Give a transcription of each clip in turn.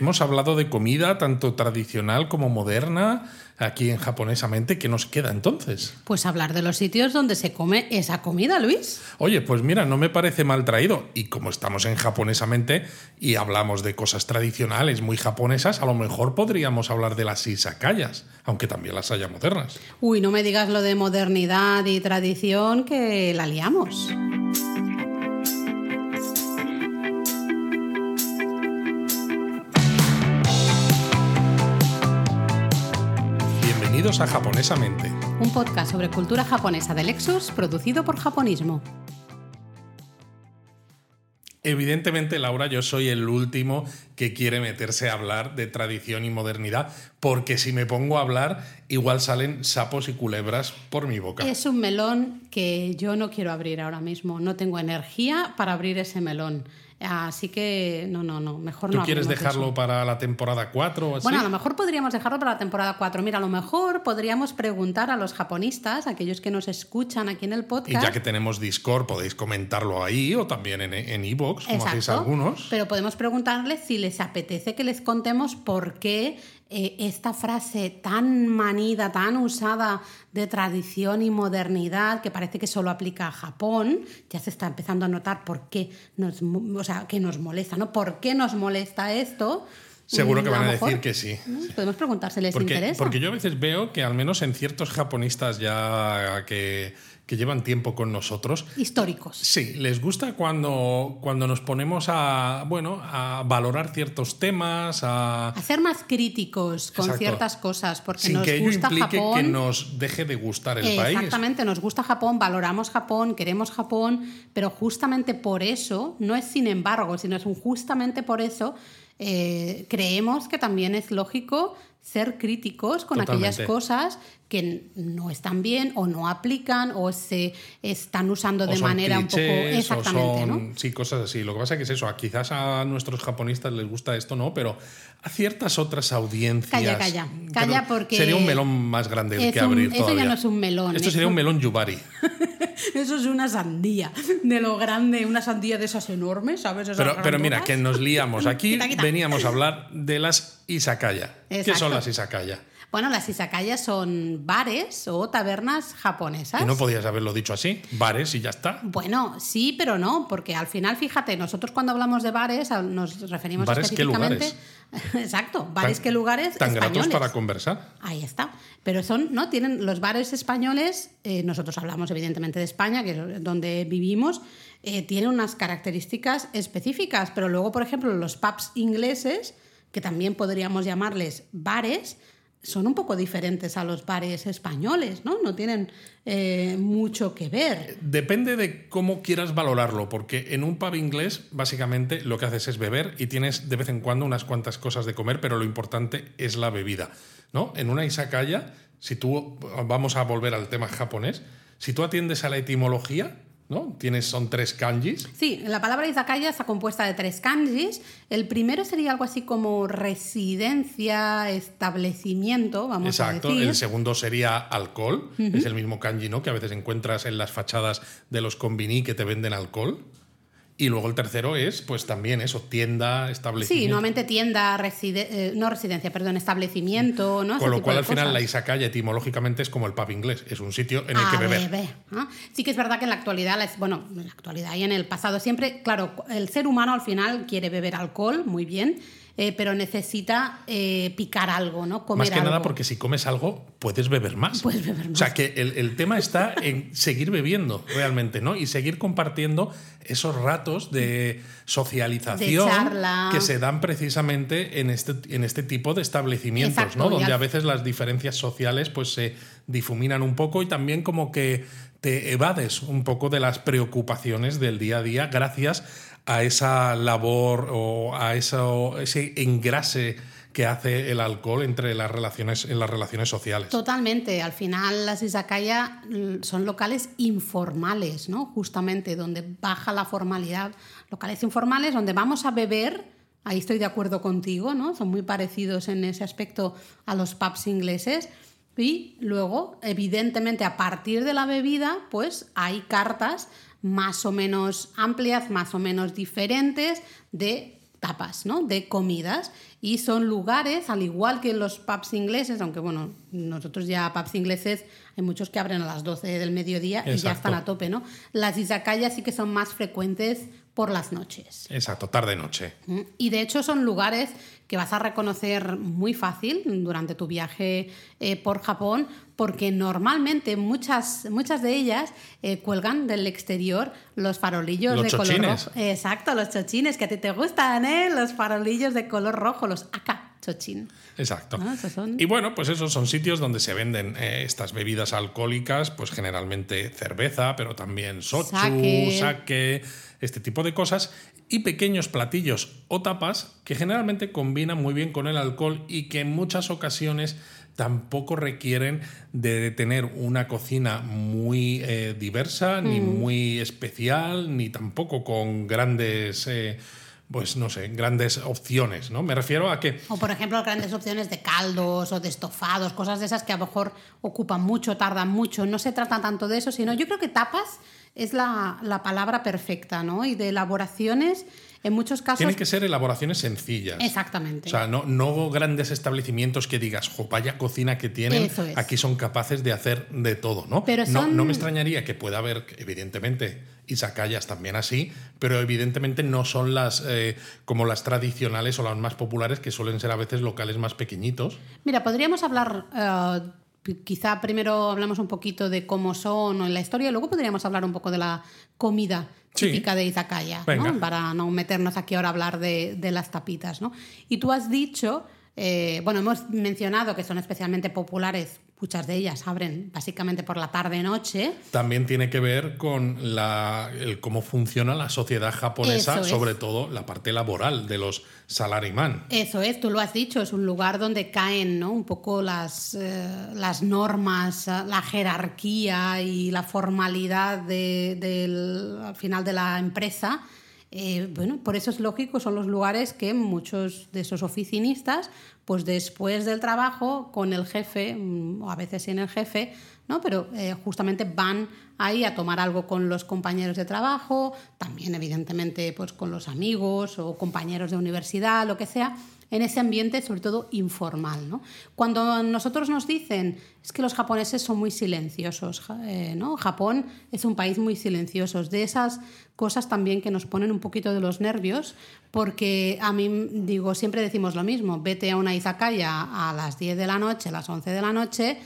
Hemos hablado de comida, tanto tradicional como moderna, aquí en Japonesamente. ¿Qué nos queda entonces? Pues hablar de los sitios donde se come esa comida, Luis. Oye, pues mira, no me parece mal traído. Y como estamos en Japonesamente y hablamos de cosas tradicionales muy japonesas, a lo mejor podríamos hablar de las izakayas, aunque también las haya modernas. Uy, no me digas lo de modernidad y tradición que la liamos. Bienvenidos a Japonesamente. Un podcast sobre cultura japonesa de Lexus producido por Japonismo. Evidentemente, Laura, yo soy el último que quiere meterse a hablar de tradición y modernidad, porque si me pongo a hablar, igual salen sapos y culebras por mi boca. Es un melón que yo no quiero abrir ahora mismo. No tengo energía para abrir ese melón. Así que no, no, no, mejor ¿Tú no. quieres dejarlo eso. para la temporada 4 o así? Bueno, a lo mejor podríamos dejarlo para la temporada 4. Mira, a lo mejor podríamos preguntar a los japonistas, aquellos que nos escuchan aquí en el y podcast. ya que tenemos Discord, podéis comentarlo ahí o también en iVoox, como hacéis algunos. Pero podemos preguntarles si les apetece que les contemos por qué eh, esta frase tan manida, tan usada de tradición y modernidad, que parece que solo aplica a Japón, ya se está empezando a notar por qué nos, o sea, que nos molesta, ¿no? ¿Por qué nos molesta esto? Seguro Mm, que van a decir que sí. Podemos preguntar si les Porque, interesa. porque yo a veces veo que al menos en ciertos japonistas ya que, que llevan tiempo con nosotros, Históricos. Sí, les gusta cuando, cuando nos ponemos a, bueno, a valorar ciertos temas, a, ser más críticos con Exacto. ciertas cosas, porque sin nos que ello gusta implique Japón. que nos deje de gustar el país. Exactamente, nos gusta Japón, valoramos Japón, queremos Japón, pero justamente por eso, no es sin embargo, sino es justamente por eso, eh, creemos que también es lógico ser críticos con aquellas cosas que no están bien o no aplican o se están usando de manera un poco exactamente, son- ¿no? Sí, cosas así. Lo que pasa es que es eso. a- Quizás a nuestros japonistas les gusta esto, ¿no? Pero a ciertas otras audiencias. Calla, calla. Calla porque Sería un melón más grande el que un- abrir eso ya no es un melón, Esto es sería un un- melón yubari. Eso es una sandía, de lo grande, una sandía de esas enormes, ¿sabes? Esas Pero, pero mira, que nos liamos. Aquí Quita, quita. veníamos a hablar de las izakaya. ¿Qué Exacto. son las izakaya? Bueno, las izakayas son bares o tabernas japonesas. Y no podías haberlo dicho así. Bares y ya está. Bueno, sí, pero no, porque al final, fíjate, nosotros cuando hablamos de bares nos referimos ¿Bares qué específicamente. Exacto, bares Tan- que lugares Tan gratos españoles. para conversar. Ahí está. Pero son, ¿no? Tienen los bares españoles, eh, nosotros hablamos evidentemente de España, que es donde vivimos, eh, tienen unas características específicas, pero luego, por ejemplo, los pubs ingleses, que también podríamos llamarles bares, son un poco diferentes a los bares españoles, ¿no? No tienen eh, mucho que ver. Depende de cómo quieras valorarlo, porque en un pub inglés básicamente lo que haces es beber y tienes de vez en cuando unas cuantas cosas de comer, pero lo importante es la bebida. ¿no? En una izakaya, si tú, vamos a volver al tema japonés, si tú atiendes a la etimología, ¿no? Tienes, son tres kanjis. Sí, la palabra izakaya está compuesta de tres kanjis. El primero sería algo así como residencia, establecimiento, vamos Exacto. a decir. El segundo sería alcohol, es el mismo kanji, ¿no? Que a veces encuentras en las fachadas de los konbini que te venden alcohol. Y luego el tercero es, pues también eso, tienda, establecimiento. Sí, normalmente tienda, reside- eh, no residencia, perdón, establecimiento, ¿no? Ese Con lo tipo cual, al final, cosas. la izakaya etimológicamente es como el pub inglés. Es un sitio en el A que beber. beber, ¿no? Sí que es verdad que en la actualidad, bueno, en la actualidad y en el pasado siempre, claro, el ser humano al final quiere beber alcohol, muy bien, eh, pero necesita eh, picar algo, ¿no? Comer Más que algo. nada porque si comes algo, puedes beber más. Puedes beber O más. sea, que el, el tema está en seguir bebiendo realmente, ¿no? Y seguir compartiendo esos ratos de socialización De charla. que se dan precisamente en este, en este tipo de establecimientos, Exacto, ¿no? Donde a veces las diferencias sociales pues se difuminan un poco y también como que te evades un poco de las preocupaciones del día a día gracias a esa labor o a ese engrase que hace el alcohol entre las relaciones, en las relaciones sociales. Totalmente. Al final las izakaya mm, son locales informales, ¿no? Justamente donde baja la formalidad. Locales informales donde vamos a beber. Ahí estoy de acuerdo contigo, ¿no? Son muy parecidos en ese aspecto a los pubs ingleses. Y luego, evidentemente, a partir de la bebida, pues hay cartas más o menos amplias, más o menos diferentes de tapas, ¿no? De comidas. Y son lugares, al igual que los pubs ingleses, aunque bueno, nosotros ya pubs ingleses hay muchos que abren a las 12 del mediodía y ya están a tope, ¿no? Las izakayas sí que son más frecuentes por las noches. Exacto, tarde-noche. Y de hecho son lugares que vas a reconocer muy fácil durante tu viaje eh, por Japón, porque normalmente muchas, muchas de ellas eh, cuelgan del exterior los farolillos de color rojo. Exacto, los chochines, que a ti te gustan, ¿eh? Los farolillos de color rojo, los acá. Chochín. Exacto. Y bueno, pues esos son sitios donde se venden eh, estas bebidas alcohólicas, pues generalmente cerveza, pero también sochu, sake este tipo de cosas, y pequeños platillos o tapas que generalmente combinan muy bien con el alcohol y que en muchas ocasiones tampoco requieren de tener una cocina muy eh, diversa, ni mm. muy especial, ni tampoco con grandes... Eh, pues no sé, grandes opciones, ¿no? Me refiero a que... O por ejemplo, grandes opciones de caldos o de estofados, cosas de esas que a lo mejor ocupan mucho, tardan mucho. No se trata tanto de eso, sino yo creo que tapas es la, la palabra perfecta, ¿no? Y de elaboraciones en muchos casos. Tienen que ser elaboraciones sencillas. Exactamente. O sea, no, no grandes establecimientos que digas, jo, vaya cocina que tienen, aquí son capaces de hacer de todo, ¿no? Pero no, no me extrañaría que pueda haber, evidentemente, izakayas también así, pero evidentemente no son las eh, como las tradicionales o las más populares, que suelen ser a veces locales más pequeñitos. Mira, podríamos hablar. Eh, quizá primero hablamos un poquito de cómo son en la historia, y luego podríamos hablar un poco de la comida típica de Izakaya, ¿no? para no meternos aquí ahora a hablar de, de las tapitas. ¿no? Y tú has dicho, eh, bueno, hemos mencionado que son especialmente populares muchas de ellas abren básicamente por la tarde-noche. También tiene que ver con la, el, cómo funciona la sociedad japonesa, sobre todo la parte laboral de los salarimán. Eso es, tú lo has dicho, es un lugar donde caen ¿no? un poco las, eh, las normas, la jerarquía y la formalidad del, al final de la empresa. Eh, bueno, por eso es lógico, son los lugares que muchos de esos oficinistas pues después del trabajo con el jefe, mm, o a veces sin el jefe, ¿no? pero eh, justamente van ahí a tomar algo con los compañeros de trabajo, también evidentemente pues con los amigos o compañeros de universidad, lo que sea, en ese ambiente sobre todo informal. ¿no? Cuando nosotros nos dicen es que los japoneses son muy silenciosos, eh, ¿no? Japón es un país muy silencioso, de esas cosas también que nos ponen un poquito de los nervios, porque a mí digo, siempre decimos lo mismo, vete a una izakaya a las 10 de la noche, a las 11 de la noche,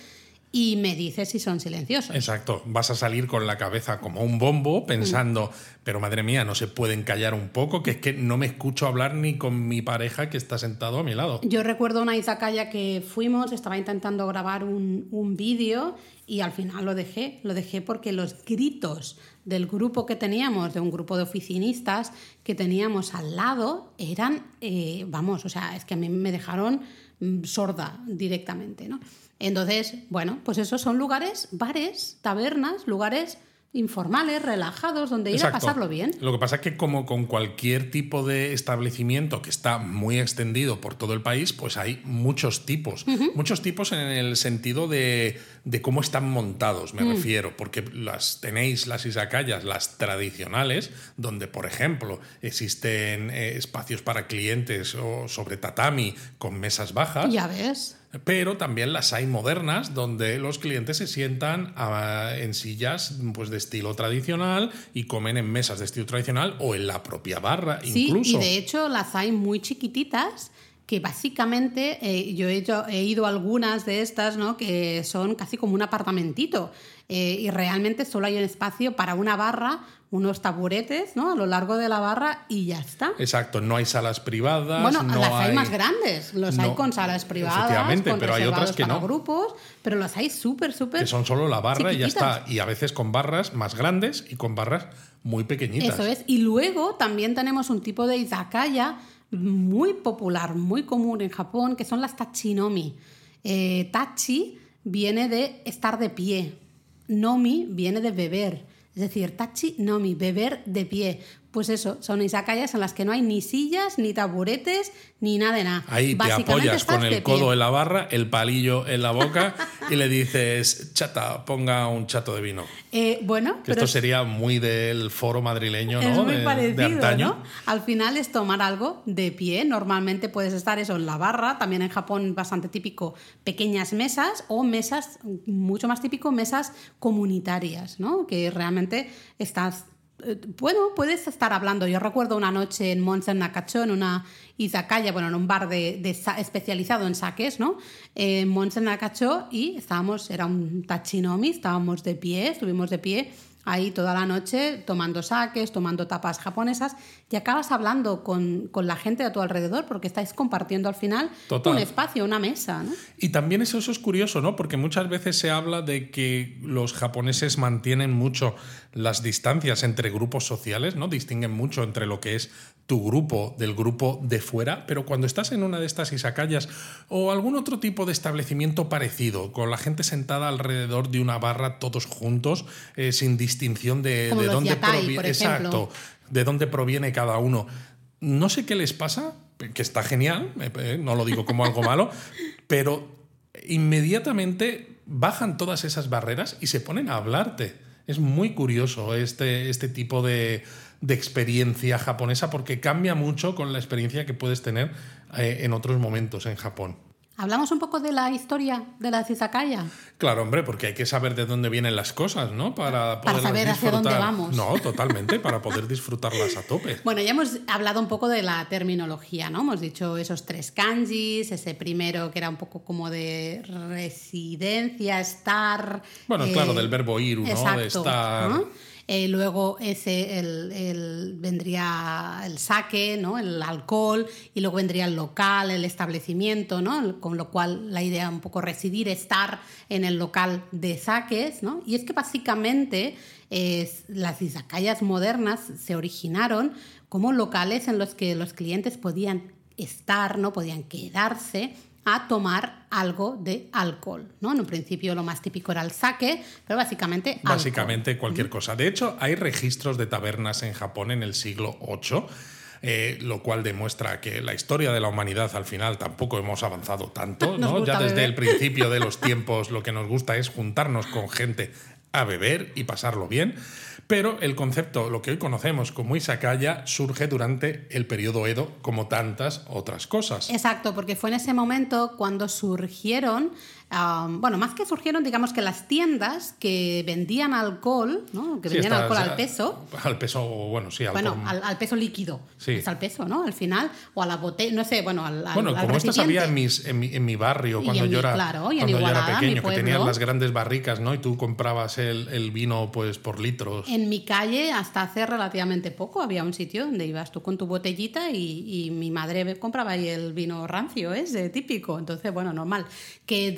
y me dices si son silenciosos. Exacto, vas a salir con la cabeza como un bombo pensando, pero madre mía, no se pueden callar un poco, que es que no me escucho hablar ni con mi pareja que está sentado a mi lado. Yo recuerdo una izakaya que fuimos, estaba intentando grabar un, un vídeo y al final lo dejé, lo dejé porque los gritos del grupo que teníamos, de un grupo de oficinistas que teníamos al lado, eran, eh, vamos, o sea, es que a mí me dejaron mm, sorda directamente, ¿no? Entonces, bueno, pues esos son lugares, bares, tabernas, lugares informales, relajados, donde ir a pasarlo bien. Lo que pasa es que como con cualquier tipo de establecimiento que está muy extendido por todo el país, pues hay muchos tipos. Muchos tipos en el sentido de, cómo están montados, me mm. refiero, porque las tenéis las izakayas, las tradicionales, donde, por ejemplo, existen eh, espacios para clientes o sobre tatami con mesas bajas. Ya ves pero también las hay modernas donde los clientes se sientan ah, en sillas pues, de estilo tradicional y comen en mesas de estilo tradicional o en la propia barra sí, incluso. Y de hecho las hay muy chiquititas que básicamente eh, yo he, he, ido a algunas de estas, ¿no? que son casi como un apartamentito. Eh, y realmente solo hay un espacio para una barra, unos taburetes ¿no? a lo largo de la barra y ya está. Exacto, no hay salas privadas. Bueno, no las hay... más grandes, los hay con salas privadas, efectivamente, pero hay otras que no. grupos, pero las hay súper, súper. Que son solo la barra y ya está. Y a veces con barras más grandes y con barras muy pequeñitas. Eso es. Y luego también tenemos un tipo de izakaya muy popular, muy común en Japón, que son las tachinomi. Eh, tachi viene de estar de pie, Nomi viene de beber. Es decir, tachi nomi, beber de pie. Pues eso, son izakayas en las que no hay ni sillas, ni taburetes, ni nada de nada. Ahí te apoyas con el codo en la barra, el palillo en la boca y le dices, chata, ponga un chato de vino. Eh, bueno, esto sería muy del foro madrileño, ¿no? Es muy parecido, ¿no? Al final es tomar algo de pie. Normalmente puedes estar eso en la barra, también en Japón bastante típico pequeñas mesas o mesas, mucho más típico, mesas comunitarias, ¿no? Que realmente estás bueno, puedes estar hablando. Yo recuerdo una noche en Nakacho, en una izakaya, bueno, en un bar de, especializado en saques, ¿no? En Monsen Nakacho y estábamos, era un tachinomi, estábamos de pie, estuvimos de pie ahí toda la noche tomando saques, tomando tapas japonesas y acabas hablando con, la gente a tu alrededor porque estáis compartiendo al final un espacio, una mesa. ¿no? Y también eso, eso es curioso, ¿no? Porque muchas veces se habla de que los japoneses mantienen mucho las distancias entre grupos sociales, ¿no? Distinguen mucho entre lo que es tu grupo del grupo de fuera, pero cuando estás en una de estas isacayas o algún otro tipo de establecimiento parecido, con la gente sentada alrededor de una barra todos juntos, eh, sin distinción de, dónde proviene. Exacto, de dónde proviene cada uno. No sé qué les pasa, que está genial, eh, eh, no lo digo como algo malo, pero inmediatamente bajan todas esas barreras y se ponen a hablarte. Es muy curioso este, este tipo de, de experiencia japonesa porque cambia mucho con la experiencia que puedes tener eh, en otros momentos en Japón. ¿Hablamos un poco de la historia de la izakaya? Claro, hombre, porque hay que saber de dónde vienen las cosas, ¿no? Para, para saber hacia dónde vamos. No, totalmente, para poder disfrutarlas a tope. Bueno, ya hemos hablado un poco de la terminología, ¿no? Hemos dicho esos tres kanjis, ese primero que era un poco como de residencia, estar... Bueno, claro, eh, del verbo ir, ¿no? de estar... Eh, luego ese, el, vendría el saque, ¿no? el alcohol, y luego vendría el local, el establecimiento, ¿no? con lo cual la idea un poco residir, estar en el local de saques. ¿no? Y es que básicamente las izakayas modernas se originaron como locales en los que los clientes podían estar, no podían quedarse a tomar algo de alcohol. ¿no? En un principio lo más típico era el sake, pero básicamente... Básicamente cualquier cosa. De hecho, hay registros de tabernas en Japón en el siglo VIII. Eh, lo cual demuestra que la historia de la humanidad al final tampoco hemos avanzado tanto, ¿no? Ya desde el principio de los tiempos lo que nos gusta es juntarnos con gente a beber y pasarlo bien. Pero el concepto, lo que hoy conocemos como Isakaya, surge durante el periodo Edo, como tantas otras cosas. Exacto, porque fue en ese momento cuando surgieron bueno, más que surgieron, digamos que las tiendas que vendían alcohol, ¿no? que vendían alcohol al peso. Al peso, bueno, sí, al, bueno, al, peso líquido. Sí. Es al peso, ¿no? Al final, o a la botella, no sé, bueno, al. Bueno, como estas había en, mis, en, mi, en mi barrio cuando, yo, era, claro, y cuando yo era pequeño, que tenían las grandes barricas, ¿no? Y tú comprabas el, el, vino pues por litros. En mi calle, hasta hace relativamente poco, había un sitio donde ibas tú con tu botellita y, y mi madre compraba ahí el vino rancio, ese típico. Entonces, bueno, normal. Que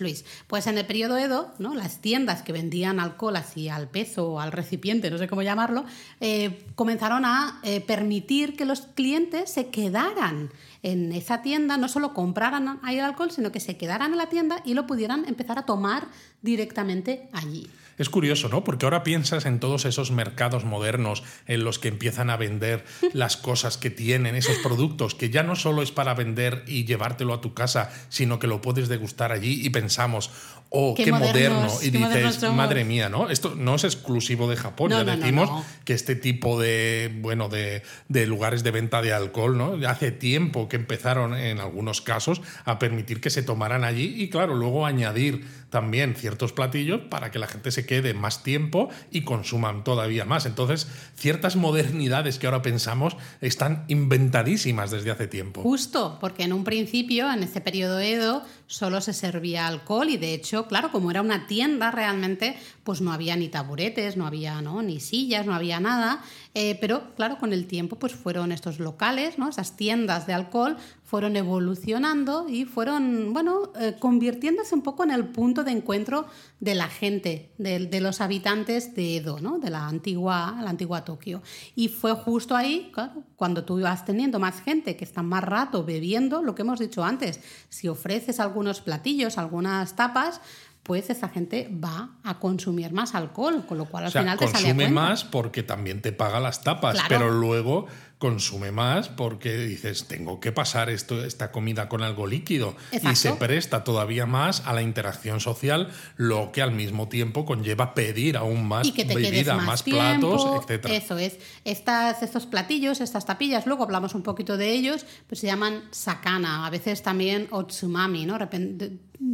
Luis? Pues en el periodo Edo, ¿no? las tiendas que vendían alcohol así al peso o al recipiente, no sé cómo llamarlo, eh, comenzaron a eh, permitir que los clientes se quedaran en esa tienda, no solo compraran ahí el alcohol, sino que se quedaran en la tienda y lo pudieran empezar a tomar directamente allí. Es curioso, ¿no? Porque ahora piensas en todos esos mercados modernos en los que empiezan a vender las cosas que tienen, esos productos, que ya no solo es para vender y llevártelo a tu casa, sino que lo puedes degustar allí y pensamos, oh, qué, moderno. Y dices, madre mía, ¿no? Esto no es exclusivo de Japón, ya decimos que este tipo de, bueno, de, de, lugares de venta de alcohol, ¿no? Hace tiempo que empezaron en algunos casos a permitir que se tomaran allí y claro, luego añadir también ciertos platillos para que la gente se quede más tiempo y consuman todavía más. Entonces, ciertas modernidades que ahora pensamos están inventadísimas desde hace tiempo. Justo, porque en un principio, en ese periodo Edo, solo se servía alcohol y de hecho, claro, como era una tienda realmente, pues no había ni taburetes, no había ¿no? ni sillas, no había nada. Eh, pero claro, con el tiempo pues fueron estos locales, ¿no? esas tiendas de alcohol, fueron evolucionando y fueron, bueno, eh, convirtiéndose un poco en el punto de encuentro de la gente, de, los habitantes de Edo, ¿no? de la antigua, la antigua Tokio. Y fue justo ahí, cuando tú ibas teniendo más gente que está más rato bebiendo, lo que hemos dicho antes, si ofreces algunos platillos, algunas tapas, pues esa gente va a consumir más alcohol, con lo cual al O sea, final te sale consume más porque también te paga las tapas, Claro. pero luego consume más porque dices, tengo que pasar esto, esta comida con algo líquido. Y se presta todavía más a la interacción social, lo que al mismo tiempo conlleva pedir aún más y que te quedes bebida, más, más, tiempo, platos, etc. Eso es. Estas, estos platillos, estas tapillas, luego hablamos un poquito de ellos, pues se llaman sakana, a veces también otsumami, ¿no?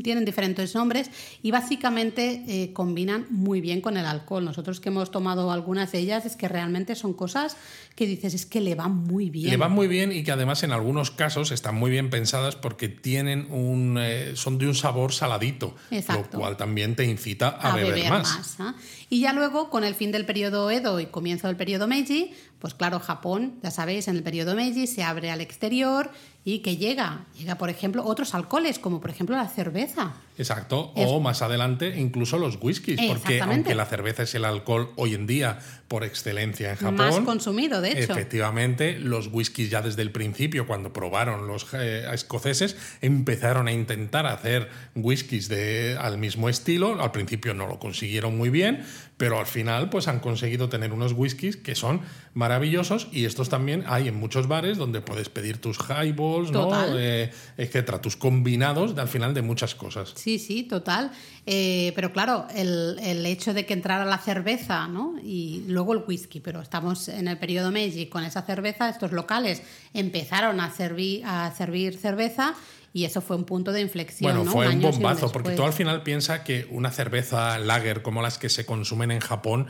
Tienen diferentes nombres y básicamente eh, combinan muy bien con el alcohol. Nosotros que hemos tomado algunas de ellas es que realmente son cosas que dices, es que le van muy bien. Le van muy bien y que además en algunos casos están muy bien pensadas porque tienen un, eh, son de un sabor saladito, Exacto. lo cual también te incita a, beber, más. ¿ah? Y ya luego, con el fin del periodo Edo y comienzo del periodo Meiji, pues claro, Japón, ya sabéis, en el periodo Meiji se abre al exterior y que llega, llega por ejemplo otros alcoholes, como por ejemplo la cerveza. Exacto, Es- o más adelante incluso los whiskies, porque aunque la cerveza es el alcohol hoy en día por excelencia en Japón, Más consumido, de hecho. efectivamente los whiskies ya desde el principio, cuando probaron los eh, escoceses, empezaron a intentar hacer whiskies de, al mismo estilo, al principio no lo consiguieron muy bien, pero al final pues han conseguido tener unos whiskies que son maravillosos y estos también hay en muchos bares donde puedes pedir tus highballs, ¿no? Total. Eh, etcétera, tus combinados de, al final de muchas cosas. Sí, sí, total. Eh, pero claro, el, el hecho de que entrara la cerveza ¿no? y luego el whisky, pero estamos en el periodo Meiji con esa cerveza, estos locales empezaron a servir, a servir cerveza y eso fue un punto de inflexión. Bueno, ¿no? fue un y bombazo, porque tú al final piensas que una cerveza lager como las que se consumen en Japón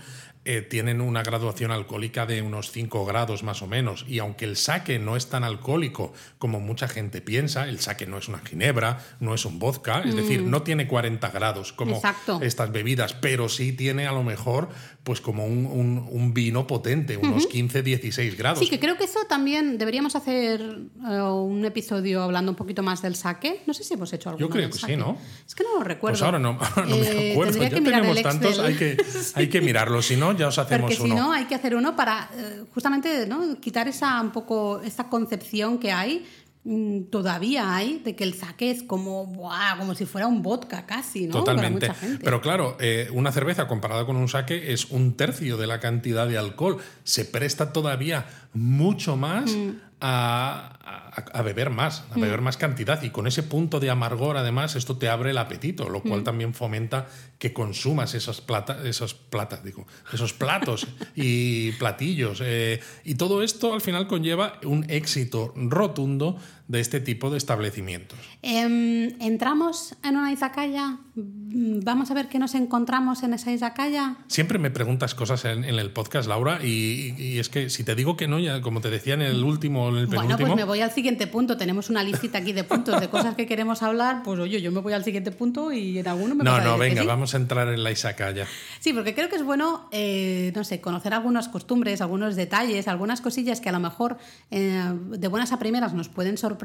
eh, tienen una graduación alcohólica de unos 5 grados más o menos. Y aunque el sake no es tan alcohólico como mucha gente piensa, el sake no es una ginebra, no es un vodka, es decir, no tiene 40 grados como Mm. Exacto. estas bebidas, pero sí tiene a lo mejor pues como un, un- un vino potente, unos 15, 16 grados. Sí, que creo que eso también deberíamos hacer eh, un episodio hablando un poquito más del sake. No sé si hemos hecho alguno creo del que sí. ¿no? Es que no lo recuerdo. Pues ahora no, no Eh, me acuerdo. tendría Ya tenemos tantos, hay que, hay que mirarlo. Si no, ya os hacemos Porque si uno. no, hay que hacer uno para eh, justamente ¿no? quitar esa un poco esta concepción que hay mm, todavía hay de que el sake es como ¡buah! como si fuera un vodka casi, ¿no? Para Totalmente. mucha gente. Pero claro, eh, una cerveza comparada con un sake es un tercio de la cantidad de alcohol. Se presta todavía mucho más Mm. a, a- a beber más, a beber más cantidad. Y con ese punto de amargor, además, esto te abre el apetito, lo Mm. cual también fomenta que consumas esas plata, esos platas, digo, esos platos y platillos. eh, y todo esto al final conlleva un éxito rotundo de este tipo de establecimientos. Em, entramos en una izakaya, vamos a ver qué nos encontramos en esa izakaya. Siempre me preguntas cosas en, en el podcast, Laura, y, y es que si te digo que no, ya como te decía en el último, en el Bueno, penúltimo, pues me voy al siguiente punto. Tenemos una listita aquí de puntos de cosas que queremos hablar. Pues oye, yo me voy al siguiente punto y en alguno me no, no, venga, sí. vamos a entrar en la Isakaya. Sí, porque creo que es bueno, eh, no sé, conocer algunas costumbres, algunos detalles, algunas cosillas que a lo mejor eh, de buenas a primeras nos pueden sorprender,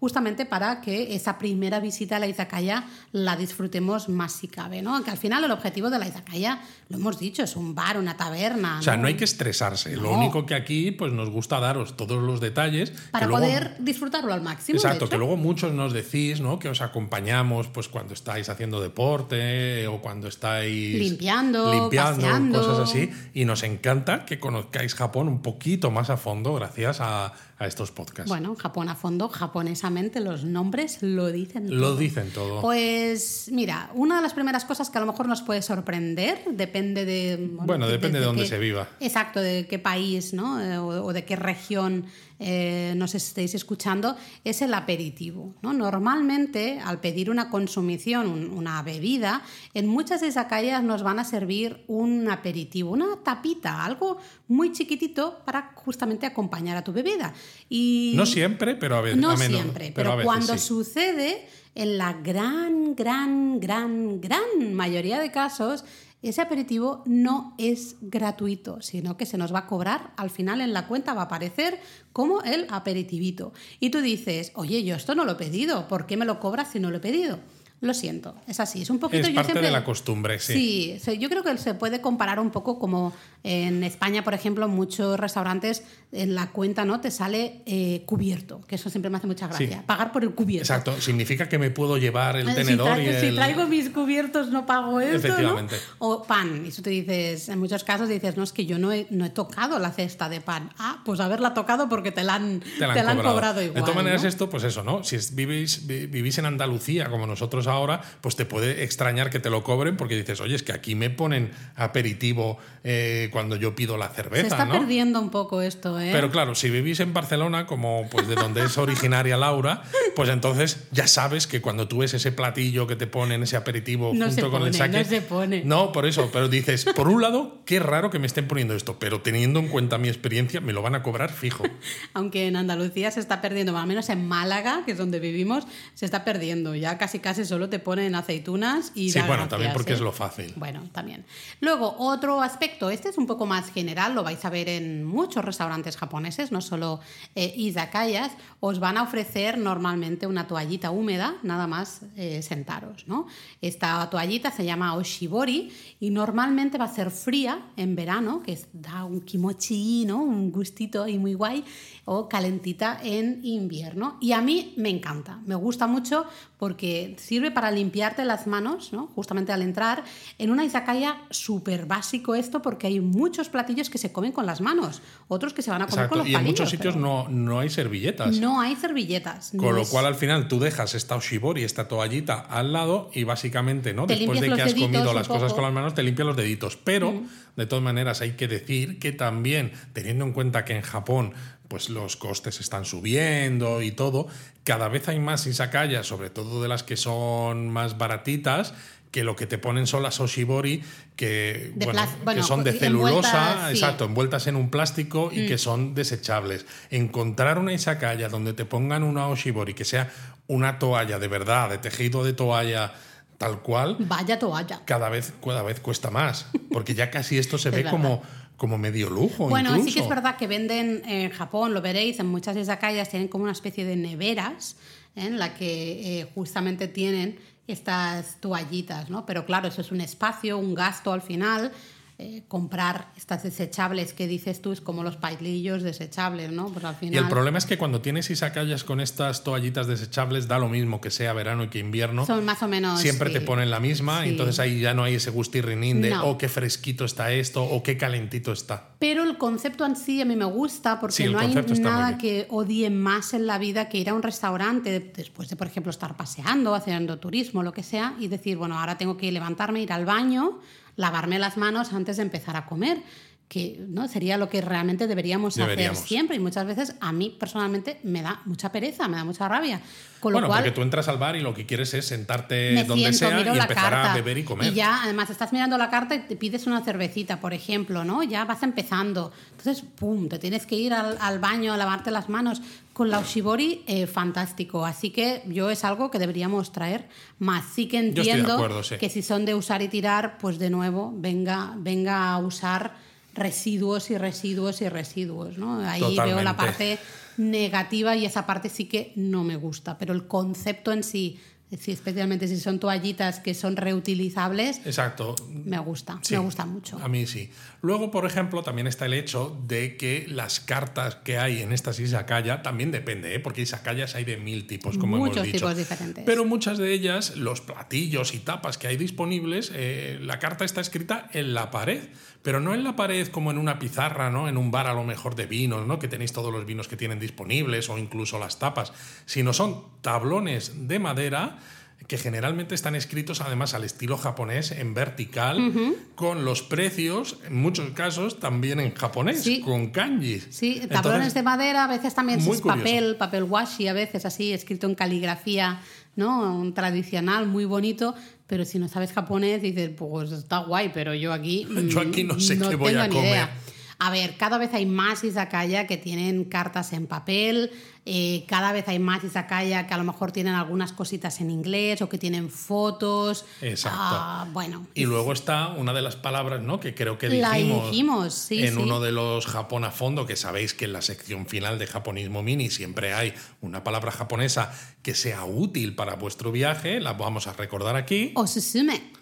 justamente para que esa primera visita a la izakaya la disfrutemos más si cabe, ¿no? Que al final el objetivo de la izakaya, lo hemos dicho, es un bar, una taberna. O sea, no hay que estresarse. Lo único que aquí pues nos gusta daros todos los detalles. Para luego- poder disfrutarlo al máximo. Exacto, que luego muchos nos decís, ¿no? Que os acompañamos pues cuando estáis haciendo deporte o cuando estáis Limpiando, limpiando, paseando. cosas así. Y nos encanta que conozcáis Japón un poquito más a fondo gracias a, a estos podcasts. Bueno, Japón a fondo, japonesamente, los nombres lo dicen Lo dicen todo. Pues mira, una de las primeras cosas que a lo mejor nos puede sorprender, depende de... Bueno, depende de dónde qué- se viva. Exacto, de qué país ¿no? Eh, o, o de qué región eh, nos estéis escuchando, es el aperitivo. ¿no? Normalmente, al pedir una consumición, un- una bebida, en muchas de esas calles nos van a servir un aperitivo, una tapita, algo muy chiquitito para justamente acompañar a tu bebida. Y No siempre, pero a veces. no a menudo, siempre, pero, pero, a veces cuando sí. sucede, en la gran, gran, gran, gran mayoría de casos, ese aperitivo no es gratuito, sino que se nos va a cobrar al final en la cuenta, va a aparecer como el aperitivito. Y tú dices, oye, yo esto no lo he pedido, ¿por qué me lo cobras si no lo he pedido? Lo siento, es así. Es un poquito. Es parte siempre- de la costumbre, sí. Sí, yo creo que se puede comparar un poco como en España, por ejemplo, muchos restaurantes en la cuenta no te sale eh, cubierto, que eso siempre me hace mucha gracia. Sí. Pagar por el cubierto. Exacto, significa que me puedo llevar el Eh, tenedor si, y si el... traigo mis cubiertos no pago esto, ¿no? Efectivamente. O pan. Y eso te dices, en muchos casos dices, no, es que yo no he, no he tocado la cesta de pan. Ah, pues haberla tocado porque te la han, te la han, cobrado. igual. De todas maneras, ¿no? esto, pues eso, ¿no? Si es- vivís, vi- vivís en Andalucía, como nosotros ahora, pues te puede extrañar que te lo cobren porque dices, oye, es que aquí me ponen aperitivo eh, cuando yo pido la Se cerveza, está ¿no? perdiendo un poco esto, ¿eh? Pero claro, si vivís en Barcelona, como pues de donde es originaria Laura, pues entonces ya sabes que cuando tú ves ese platillo que te ponen ese aperitivo No junto se con el pone, saque, no se pone. No, por eso, pero dices, por un lado, qué raro que me estén poniendo esto, pero teniendo en cuenta mi experiencia, me lo van a cobrar fijo. Aunque en Andalucía se está perdiendo, más o menos en Málaga, que es donde vivimos, se está perdiendo. Ya casi casi solo te ponen aceitunas y Sí, bueno, gracias, también porque ¿eh? es lo fácil. Bueno, también. Luego, otro aspecto, este es un poco más general, lo vais a ver en muchos restaurantes japoneses, no solo eh, izakayas, os van a ofrecer normalmente una toallita húmeda, nada más eh, sentaros, ¿no? Esta toallita se llama oshibori y normalmente va a ser fría en verano, que es- da un kimochi, ¿no? Un gustito ahí muy guay, o calentita en invierno. Y a mí me encanta, me gusta mucho porque sirve para limpiarte las manos, ¿no? justamente al entrar. En una izakaya súper básico esto porque hay muchos platillos que se comen con las manos, otros que se van a comer Exacto, con los y en palillos. muchos sitios no, no hay servilletas. no hay servilletas. no Con lo es- cual al final tú dejas esta oshibori, esta toallita al lado y básicamente, ¿no? Te Después de que has comido las cosas con las manos, te limpias los deditos. Pero, de todas maneras, hay que decir que también, teniendo en cuenta que en Japón pues los costes están subiendo y todo, cada vez hay más izakayas, sobre todo de las que son más baratitas, que lo que te ponen son las oshibori que, De bueno, plas- bueno, que son de envueltas, celulosa, sí. exacto, envueltas en un plástico y que son desechables. Encontrar una izakaya donde te pongan una oshibori que sea una toalla de verdad, de tejido de toalla tal cual, Vaya toalla. cada vez, cada vez cuesta más, porque ya casi esto se ve verdad. como, como medio lujo. Bueno, incluso. sí que es verdad que venden en Japón, lo veréis, en muchas izakayas tienen como una especie de neveras ¿eh? en la que eh, justamente tienen estas toallitas, ¿no? Pero claro, eso es un espacio, un gasto al final. Eh, comprar estas desechables que dices tú es como los pailillos desechables, ¿no? Pues al final. Y el problema es que cuando tienes izakayas con estas toallitas desechables, da lo mismo que sea verano y que invierno. Son más o menos. Siempre sí. te ponen la misma, Sí. y entonces ahí ya no hay ese gustirrinín de, No. oh, qué fresquito está esto, o qué calentito está. Pero el concepto en sí a mí me gusta porque Sí, no hay nada que odie más en la vida que ir a un restaurante después de, por ejemplo, estar paseando, haciendo turismo, lo que sea, y decir, bueno, ahora tengo que levantarme, ir al baño, lavarme las manos antes de empezar a comer. Que ¿no? sería lo que realmente deberíamos, Deberíamos. hacer siempre. Y muchas veces a mí personalmente me da mucha pereza, me da mucha rabia. Con lo bueno, cual, porque tú entras al bar y lo que quieres es sentarte me donde siento, sea y la empezar carta. a beber y comer. Y ya, además, estás mirando la carta y te pides una cervecita, por ejemplo, ¿no? Ya vas empezando. Entonces, pum, te tienes que ir al, al baño a lavarte las manos. Con la Oshibori, eh, fantástico. Así que yo es algo que deberíamos traer más. Sí que entiendo acuerdo, sí. que si son de usar y tirar, pues de nuevo, venga, venga a usar residuos y residuos y residuos, ¿no? Ahí veo la parte negativa y esa parte sí que no me gusta, pero el concepto en sí, sí, especialmente si son toallitas que son reutilizables, Exacto. me gusta, Sí, me gusta mucho. A mí sí. Luego, por ejemplo, también está el hecho de que las cartas que hay en estas izakaya también depende, ¿eh? porque izakayas hay de mil tipos, como Muchos hemos dicho. tipos diferentes. Pero muchas de ellas, los platillos y tapas que hay disponibles, eh, la carta está escrita en la pared, pero no en la pared como en una pizarra, ¿no? En un bar a lo mejor de vinos, ¿no? Que tenéis todos los vinos que tienen disponibles o incluso las tapas, sino son tablones de madera que generalmente están escritos además al estilo japonés en vertical, con los precios, en muchos casos también en japonés, Sí. con kanjis. Sí, Entonces, tablones de madera, a veces también es curioso. papel, papel washi, a veces así, escrito en caligrafía, ¿no? Un tradicional, muy bonito, pero si no sabes japonés dices, pues está guay, pero yo aquí Yo aquí no sé qué voy a comer. idea. A ver, cada vez hay más izakaya que tienen cartas en papel, eh, cada vez hay más izakaya que a lo mejor tienen algunas cositas en inglés o que tienen fotos. Exacto. Ah, bueno. Y luego está una de las palabras, ¿no? Que creo que La dijimos, dijimos, sí, en sí. uno de los Japón a fondo, que sabéis que en la sección final de Japonismo Mini siempre hay una palabra japonesa que sea útil para vuestro viaje, la vamos a recordar aquí. Osusume.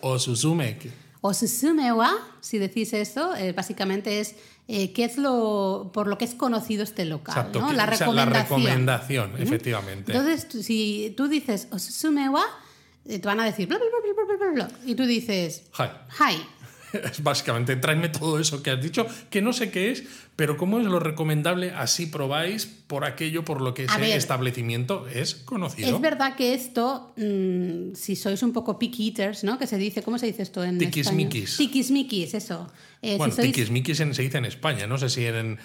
O Suzume. que- Osusume wa, si decís eso, eh, básicamente es eh, qué es lo por lo que es conocido este local, Exacto, ¿no? La o sea, recomendación. recomendación, efectivamente. Entonces, si tú dices Osusume wa, eh, te van a decir bla, bla, bla, bla, bla, bla, bla, y tú dices Hi. hi. Es básicamente, tráeme todo eso que has dicho, que no sé qué es, pero cómo es lo recomendable, así probáis por aquello por lo que ese ver. establecimiento es conocido. Es verdad que esto, mm, si sois un poco picky eaters, ¿no? Que se dice, ¿cómo se dice esto en Tiquismiquis. Tiquismiquis, eso. Eh, si Bueno, sois- tiquismiquis en- se dice en España, no sé si en,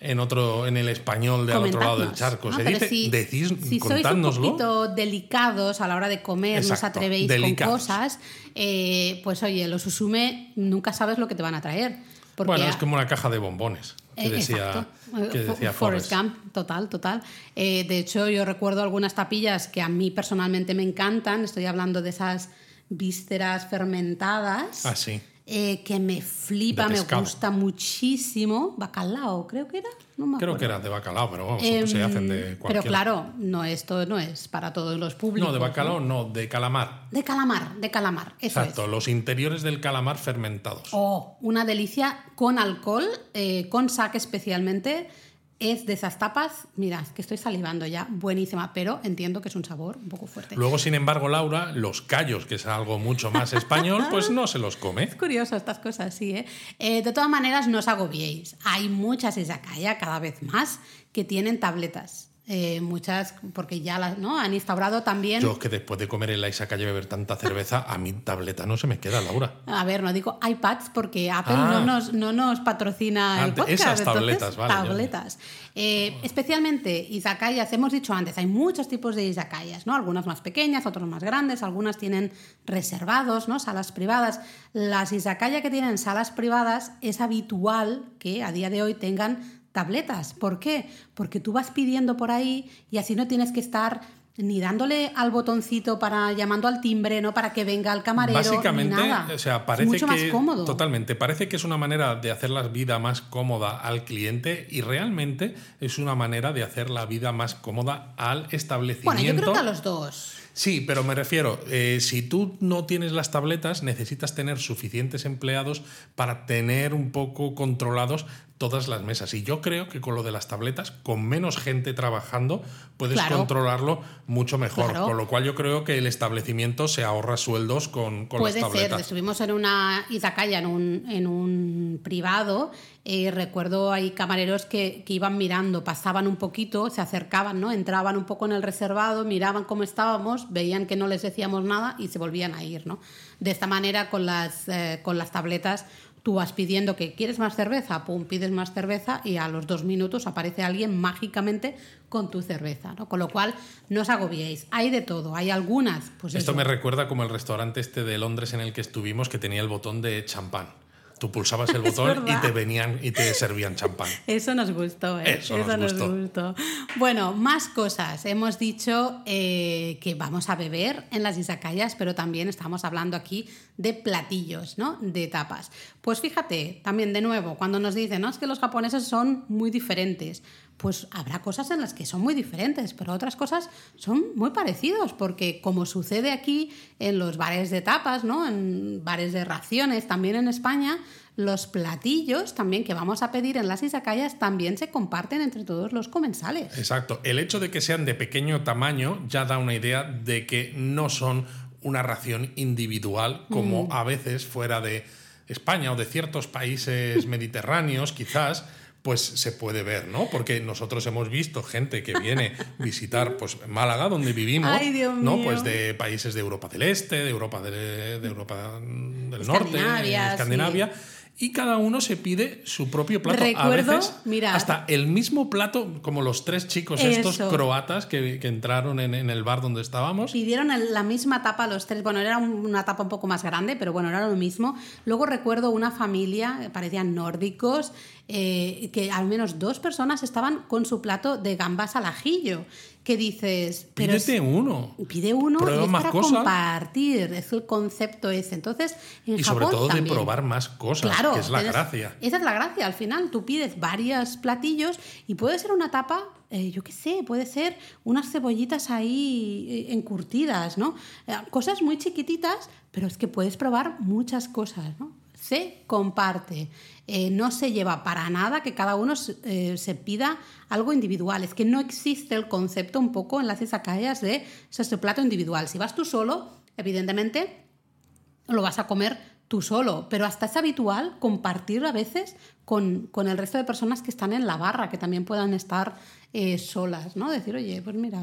en otro en el español de al otro lado del charco. ¿no? Se Pero dice, si, decís, si sois un poquito delicados a la hora de comer, no os atrevéis delicados. con cosas, eh, pues oye, los usume nunca sabes lo que te van a traer. Porque Bueno, es como una caja de bombones que eh, decía, que decía Fo- Forrest Forrest. Gump, total, total. Eh, de hecho, yo recuerdo algunas tapillas que a mí personalmente me encantan. Estoy hablando de esas vísceras fermentadas. Ah, sí. Eh, que me flipa, me gusta muchísimo. Bacalao, creo que era. No me Creo que era de bacalao, pero vamos, Em, se hacen de cualquier... Pero claro, no, esto no es para todos los públicos. no, de bacalao no, de calamar. De calamar, de calamar, eso Exacto, es. los interiores del calamar fermentados. Oh, una delicia con alcohol, eh, con saque especialmente. Es de esas tapas, mira, es que estoy salivando ya, buenísima, pero entiendo que es un sabor un poco fuerte. Luego, sin embargo, Laura, los callos, que es algo mucho más español, pues no se los come. Es curioso estas cosas, sí. ¿eh? Eh, de todas maneras, no os agobiéis. Hay muchas izakaya cada vez más que tienen tabletas. Eh, muchas, porque ya las ¿no? han instaurado también. Yo que después de comer en la Isaac y beber tanta cerveza, a mi tableta no se me queda, Laura. A ver, no digo iPads porque Apple Ah. no, nos, no nos patrocina el podcast. esas entonces, tabletas, vale, ya. tabletas. Eh, especialmente izakayas, hemos dicho antes, hay muchos tipos de izakayas, ¿no? Algunas más pequeñas, otras más grandes, algunas tienen reservados, ¿no? Salas privadas. Las izakaya que tienen salas privadas es habitual que a día de hoy tengan tabletas. ¿Por qué? Porque tú vas pidiendo por ahí y así no tienes que estar ni dándole al botoncito para llamando al timbre, no para que venga el camarero, Básicamente, ni nada. o sea, Es parece mucho que más cómodo. totalmente, parece que es una manera de hacer la vida más cómoda al cliente y realmente es una manera de hacer la vida más cómoda al establecimiento. Bueno, yo creo que a los dos. Sí, pero me refiero, eh, si tú no tienes las tabletas, necesitas tener suficientes empleados para tener un poco controlados todas las mesas. Y yo creo que con lo de las tabletas, con menos gente trabajando, puedes Claro. controlarlo mucho mejor. Claro. Con lo cual yo creo que el establecimiento se ahorra sueldos con, con Puede las ser, tabletas. estuvimos en una izakaya, en un, en un privado, eh, recuerdo hay camareros que, que iban mirando, pasaban un poquito, se acercaban, ¿no? Entraban un poco en el reservado, miraban cómo estábamos, veían que no les decíamos nada y se volvían a ir, ¿no? De esta manera, con las, eh, con las tabletas, tú vas pidiendo que quieres más cerveza, pum, pides más cerveza y a los dos minutos aparece alguien mágicamente con tu cerveza, ¿no? Con lo cual, no os agobiéis. Hay de todo, hay algunas, pues Esto eso. me recuerda como el restaurante este de Londres en el que estuvimos que tenía el botón de champán. Tú pulsabas el botón y te venían y te servían champán. Eso nos gustó, ¿eh? Eso nos gustó. gustó. Bueno, más cosas. Hemos dicho eh, que vamos a beber en las izakayas, pero también estamos hablando aquí de platillos, ¿no? De tapas. Pues fíjate, también de nuevo, cuando nos dicen, no, es que los japoneses son muy diferentes, pues habrá cosas en las que son muy diferentes, pero otras cosas son muy parecidos, porque como sucede aquí en los bares de tapas, ¿no? En bares de raciones, también en España, los platillos también que vamos a pedir en las izakayas también se comparten entre todos los comensales. Exacto. El hecho de que sean de pequeño tamaño ya da una idea de que no son una ración individual como Mm. a veces fuera de España o de ciertos países mediterráneos, quizás. Pues se puede ver, ¿no? Porque nosotros hemos visto gente que viene a visitar pues, Málaga, donde vivimos, Ay, Dios ¿no? mío. Pues de países de Europa del Este, de Europa, de, de Europa del Norte, Escandinavia, Escandinavia. Y cada uno se pide su propio plato. Recuerdo, a veces, mirad. hasta el mismo plato, como los tres chicos estos croatas que, que entraron en, en el bar donde estábamos. Pidieron la misma tapa los tres. Bueno, era un- una tapa un poco más grande, pero bueno, era lo mismo. Luego recuerdo una familia, parecían nórdicos, eh, que al menos dos personas estaban con su plato de gambas al ajillo. Que dices, pero es- Pídete uno. pide uno Prueba y es más para cosas. compartir, es el concepto ese. Entonces, en Y sobre todo de probar más cosas, Claro, que es la gracia. Esa es la gracia. Al final tú pides varios platillos y puede ser una tapa, eh, yo qué sé, puede ser unas cebollitas ahí eh, encurtidas, ¿no? Eh, cosas muy chiquititas, pero es que puedes probar muchas cosas, ¿no? Se comparte. Eh, no se lleva para nada que cada uno se- eh, se pida algo individual. Es que no existe el concepto un poco en las izakayas de "Eso es el plato individual. Si vas tú solo, evidentemente lo vas a comer tú solo, pero hasta es habitual compartir a veces con, con el resto de personas que están en la barra, que también puedan estar eh, solas, ¿no? Decir, oye, pues mira,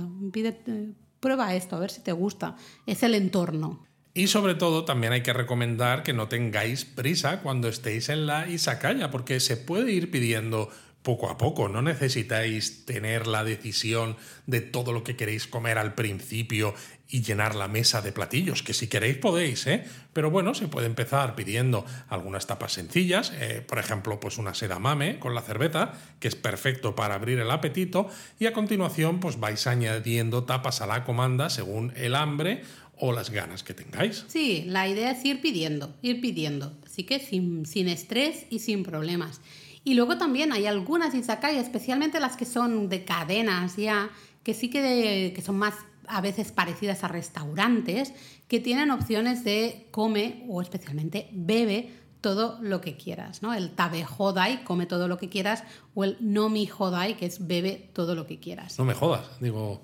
prueba esto, a ver si te gusta. Es el entorno. Y sobre todo también hay que recomendar que no tengáis prisa cuando estéis en la izakaya, porque se puede ir pidiendo poco a poco, no necesitáis tener la decisión de todo lo que queréis comer al principio y llenar la mesa de platillos, que si queréis podéis, ¿eh? Pero bueno, se puede empezar pidiendo algunas tapas sencillas, eh, por ejemplo, pues una sedamame con la cerveza, que es perfecto para abrir el apetito, y a continuación pues vais añadiendo tapas a la comanda según el hambre o las ganas que tengáis. Sí, la idea es ir pidiendo, ir pidiendo. Así que sin, sin estrés y sin problemas. Y luego también hay algunas izakaya, especialmente las que son de cadenas ya, que sí que, que son más a veces parecidas a restaurantes, que tienen opciones de come o especialmente bebe todo lo que quieras, ¿no? El tabe hodai, come todo lo que quieras, o el nomi hodai, que es bebe todo lo que quieras. No me jodas, digo,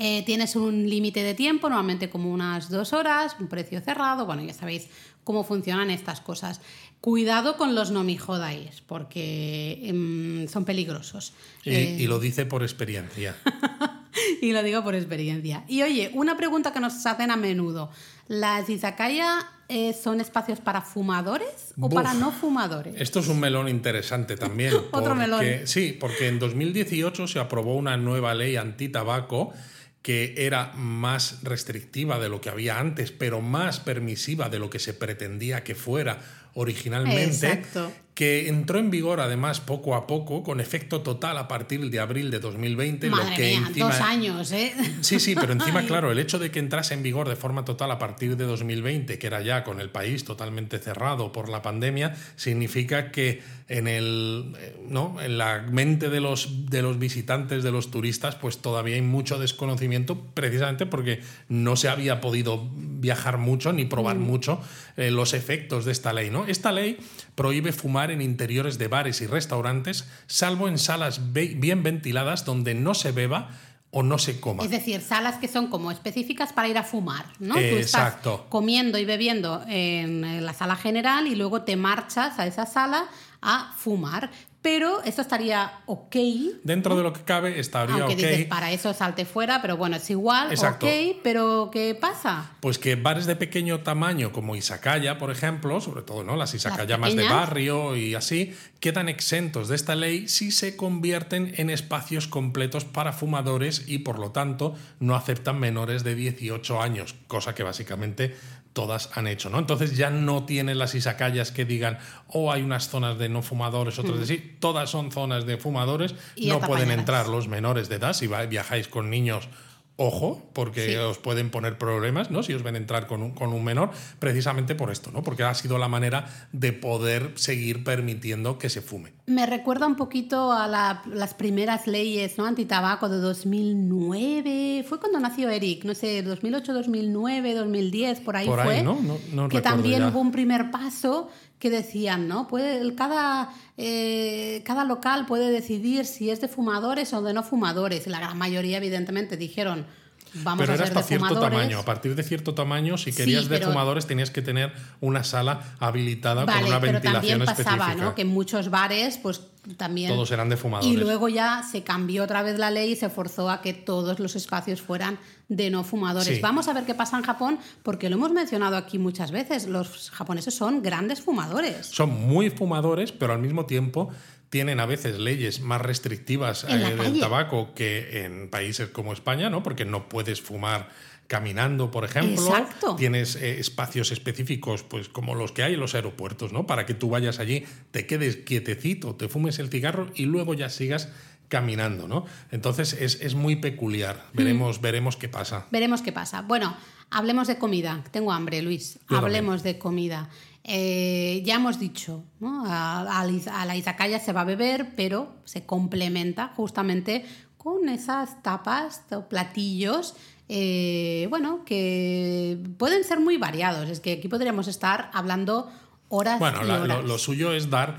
Eh, tienes un límite de tiempo, normalmente como unas dos horas, un precio cerrado, bueno, ya sabéis cómo funcionan estas cosas. Cuidado con los nomihodais, porque em, son peligrosos. y, Eh, y lo dice por experiencia. y lo digo por experiencia. Y oye, una pregunta que nos hacen a menudo. ¿Las izakaya eh, son espacios para fumadores o Buf. para no fumadores? Esto es un melón interesante también. Otro porque- melón. Sí, porque en 2018 se aprobó una nueva ley antitabaco que era más restrictiva de lo que había antes, pero más permisiva de lo que se pretendía que fuera originalmente, Exacto. Que entró en vigor además poco a poco, con efecto total a partir de abril de 2020, Madre lo que mía, encima... dos años, ¿eh? Sí, sí, pero encima, claro, el hecho de que entrase en vigor de forma total a partir de 2020, que era ya con el país totalmente cerrado por la pandemia, significa que en el eh, no en la mente de los de los visitantes, de los turistas, pues todavía hay mucho desconocimiento, precisamente porque no se había podido viajar mucho ni probar mucho eh, los efectos de esta ley, ¿no? Esta ley prohíbe fumar en interiores de bares y restaurantes, salvo en salas bien ventiladas donde no se beba o no se coma. Es decir, salas que son como específicas para ir a fumar, ¿no? Tú Exacto. estás comiendo y bebiendo en la sala general y luego te marchas a esa sala a fumar. Pero esto estaría ok. Dentro de lo que cabe estaría Aunque ok. dices, para eso salte fuera, pero bueno, es igual, Exacto. ok, pero ¿qué pasa? Pues que bares de pequeño tamaño como Isakaya, por ejemplo, sobre todo ¿no? las Isakaya más de barrio y así, quedan exentos de esta ley si se convierten en espacios completos para fumadores y por lo tanto no aceptan menores de 18 años, cosa que básicamente todas han hecho, ¿no? Entonces ya no tienen las isakayas que digan, oh, hay unas zonas de no fumadores, otras de sí, todas son zonas de fumadores. Y no pueden entrar los menores de edad, si viajáis con niños, ojo, porque Sí. os pueden poner problemas, ¿no? Si os ven entrar con un, con un menor, precisamente por esto, ¿no? Porque ha sido la manera de poder seguir permitiendo que se fume. Me recuerda un poquito a la- las primeras leyes ¿no? antitabaco de 2009. Fue cuando nació Eric, no sé, 2008, 2009, 2010, por ahí Por ahí, fue. ¿no? No- no que también ya. hubo un primer paso que decían, ¿no? Puede, cada, eh, cada local puede decidir si es de fumadores o de no fumadores. La gran mayoría, evidentemente, dijeron vamos pero a era hasta cierto tamaño. A partir de cierto tamaño, si Sí, querías de pero- fumadores, tenías que tener una sala habilitada con una pero ventilación también pasaba, específica. ¿no? Que en muchos bares, pues también. Todos eran de fumadores. Y luego ya se cambió otra vez la ley y se forzó a que todos los espacios fueran de no fumadores. Sí. Vamos a ver qué pasa en Japón, porque lo hemos mencionado aquí muchas veces. Los japoneses son grandes fumadores. Son muy fumadores, pero al mismo tiempo tienen a veces leyes más restrictivas eh, del calle. tabaco que en países como España, ¿no? Porque no puedes fumar caminando, por ejemplo. Exacto. Tienes eh, espacios específicos, pues como los que hay en los aeropuertos, ¿no? Para que tú vayas allí, te quedes quietecito, te fumes el cigarro y luego ya sigas caminando, ¿no? Entonces es, es muy peculiar. Mm. Veremos, veremos qué pasa. Veremos qué pasa. Bueno, hablemos de comida. Tengo hambre, Luis. Yo hablemos de comida. Eh, ya hemos dicho, ¿no? a, a la a la izakaya se va a beber, pero se complementa justamente con esas tapas o platillos, eh, bueno, que pueden ser muy variados. Es que aquí podríamos estar hablando horas Bueno, y la- horas. lo, lo suyo es dar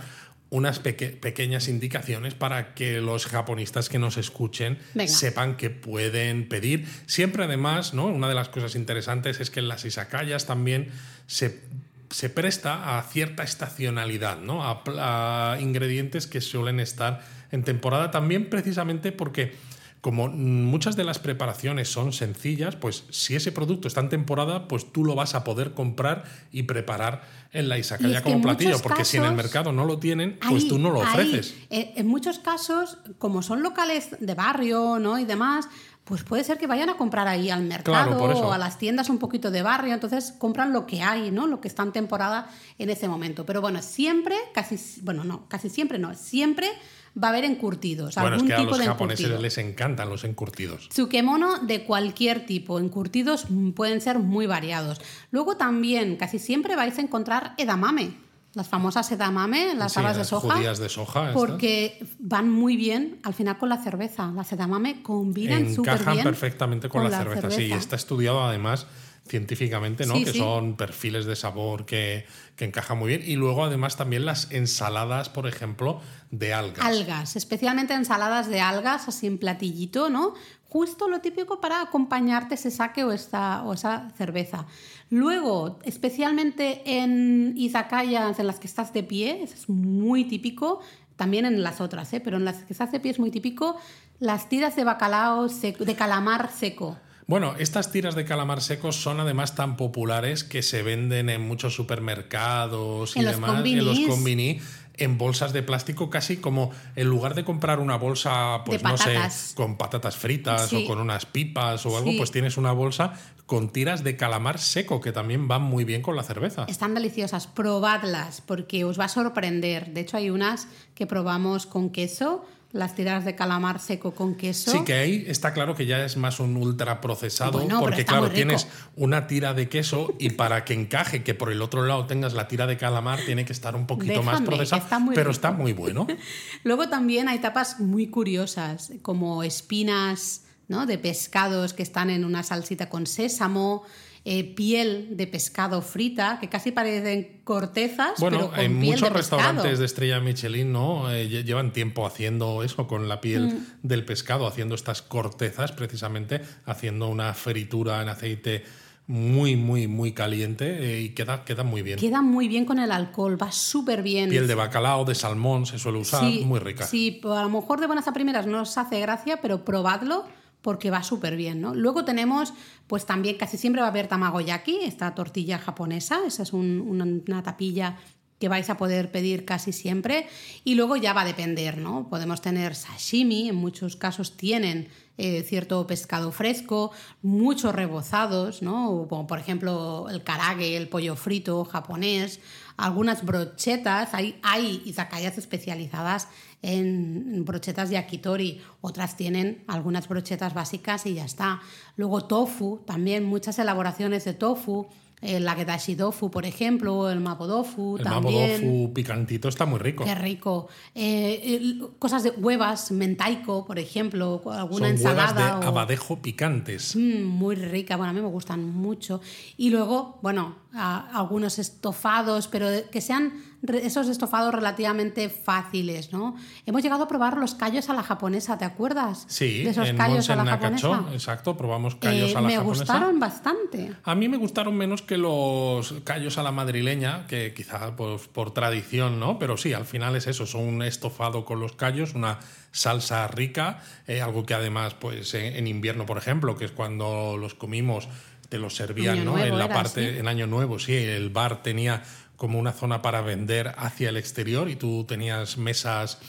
unas peque- pequeñas indicaciones para que los japonistas que nos escuchen Venga. sepan que pueden pedir. Siempre además, ¿no? Una de las cosas interesantes es que en las izakayas también se, se presta a cierta estacionalidad, ¿no? A, ingredientes que suelen estar en temporada también precisamente porque como muchas de las preparaciones son sencillas, pues si ese producto está en temporada, pues tú lo vas a poder comprar y preparar en la izakaya como platillo, porque si en el mercado no lo tienen, pues Ahí, tú no lo ofreces. eh, en muchos casos, como son locales de barrio ¿no? y demás, pues puede ser que vayan a comprar ahí al mercado o a las tiendas un poquito de barrio, entonces compran lo que hay, ¿no? Lo que está en temporada en ese momento. Pero bueno, siempre, casi, bueno, no, casi siempre no, siempre va a haber encurtidos, Bueno, es algún que a tipo los de japoneses encurtido. les encantan los encurtidos. Tsukemono de cualquier tipo, encurtidos pueden ser muy variados. Luego también, casi siempre vais a encontrar edamame, las famosas edamame, las Sí, habas de las soja. judías de soja. estas. Porque van muy bien al final con la cerveza. Las edamame combinan súper encajan bien. perfectamente con, la, cerveza. Sí, y está estudiado además científicamente, ¿no? Sí, que sí. son perfiles de sabor que, que encajan muy bien. Y luego además también las ensaladas, por ejemplo, de algas. Algas, especialmente ensaladas de algas, así en platillito, ¿no? Justo lo típico para acompañarte ese saque o, esta, o esa cerveza. Luego, especialmente en izakayas en las que estás de pie, eso es muy típico, también en las otras, ¿eh? pero en las que estás de pie es muy típico, las tiras de bacalao seco, de calamar seco. Bueno, estas tiras de calamar secos son además tan populares que se venden en muchos supermercados y En los demás, en los combini, en bolsas de plástico, casi como en lugar de comprar una bolsa, pues no sé, con patatas fritas Sí. o con unas pipas o algo, Sí. pues tienes una bolsa con tiras de calamar seco que también van muy bien con la cerveza. Están deliciosas, probadlas porque os va a sorprender. De hecho, hay unas que probamos con queso, las tiras de calamar seco con queso. Sí, que ahí está claro que ya es más un ultra procesado, Bueno, porque claro, tienes una tira de queso y para que encaje que por el otro lado tengas la tira de calamar tiene que estar un poquito más Déjame, procesado, está pero rico. está muy bueno. Luego también hay tapas muy curiosas, como espinas ¿no? de pescados que están en una salsita con sésamo, eh, piel de pescado frita, que casi parecen cortezas, pero Bueno, con en piel muchos de pescado. restaurantes de estrella Michelin, ¿no? Eh, lle- llevan tiempo haciendo eso con la piel Mm. del pescado, haciendo estas cortezas, precisamente, haciendo una fritura en aceite muy, muy, muy caliente eh, y queda, queda muy bien. Queda muy bien con el alcohol, va súper bien. Piel de bacalao, de salmón se suele usar, Sí, muy rica. Sí, a lo mejor de buenas a primeras no os hace gracia, pero probadlo porque va súper bien, ¿no? Luego tenemos, pues también casi siempre va a haber tamagoyaki, esta tortilla japonesa, esa es un- una, una tapilla que vais a poder pedir casi siempre y luego ya va a depender, ¿no? Podemos tener sashimi, en muchos casos tienen eh, cierto pescado fresco, muchos rebozados, ¿no? Como por ejemplo el karage, el pollo frito japonés, algunas brochetas, hay, hay izakayas especializadas en brochetas yakitori, otras tienen algunas brochetas básicas y ya está. Luego tofu, también muchas elaboraciones de tofu, El Agedashi Dofu, por ejemplo, el Mapodofu El también. mapodofu picantito está muy rico. Qué rico. Eh, cosas de huevas, mentaico, por ejemplo, alguna Son huevas de ensalada. o- abadejo picantes. Mm, muy rica, bueno, a mí me gustan mucho. Y luego, bueno, a- algunos estofados, pero que sean esos estofados relativamente fáciles, ¿no? Hemos llegado a probar los callos a la japonesa, ¿te acuerdas? Sí, de esos en callos a la Nakacho, japonesa. exacto, probamos callos Eh, a la me japonesa. gustaron bastante. A mí me gustaron menos que los callos a la madrileña, que quizá pues, por tradición, ¿no? Pero sí, al final es eso, son un estofado con los callos, una salsa rica, eh, algo que además, pues en, invierno, por ejemplo, que es cuando los comimos, te los servían, ¿no? En la era, parte, sí. en Año Nuevo, sí, el bar tenía como una zona para vender hacia el exterior y tú tenías mesas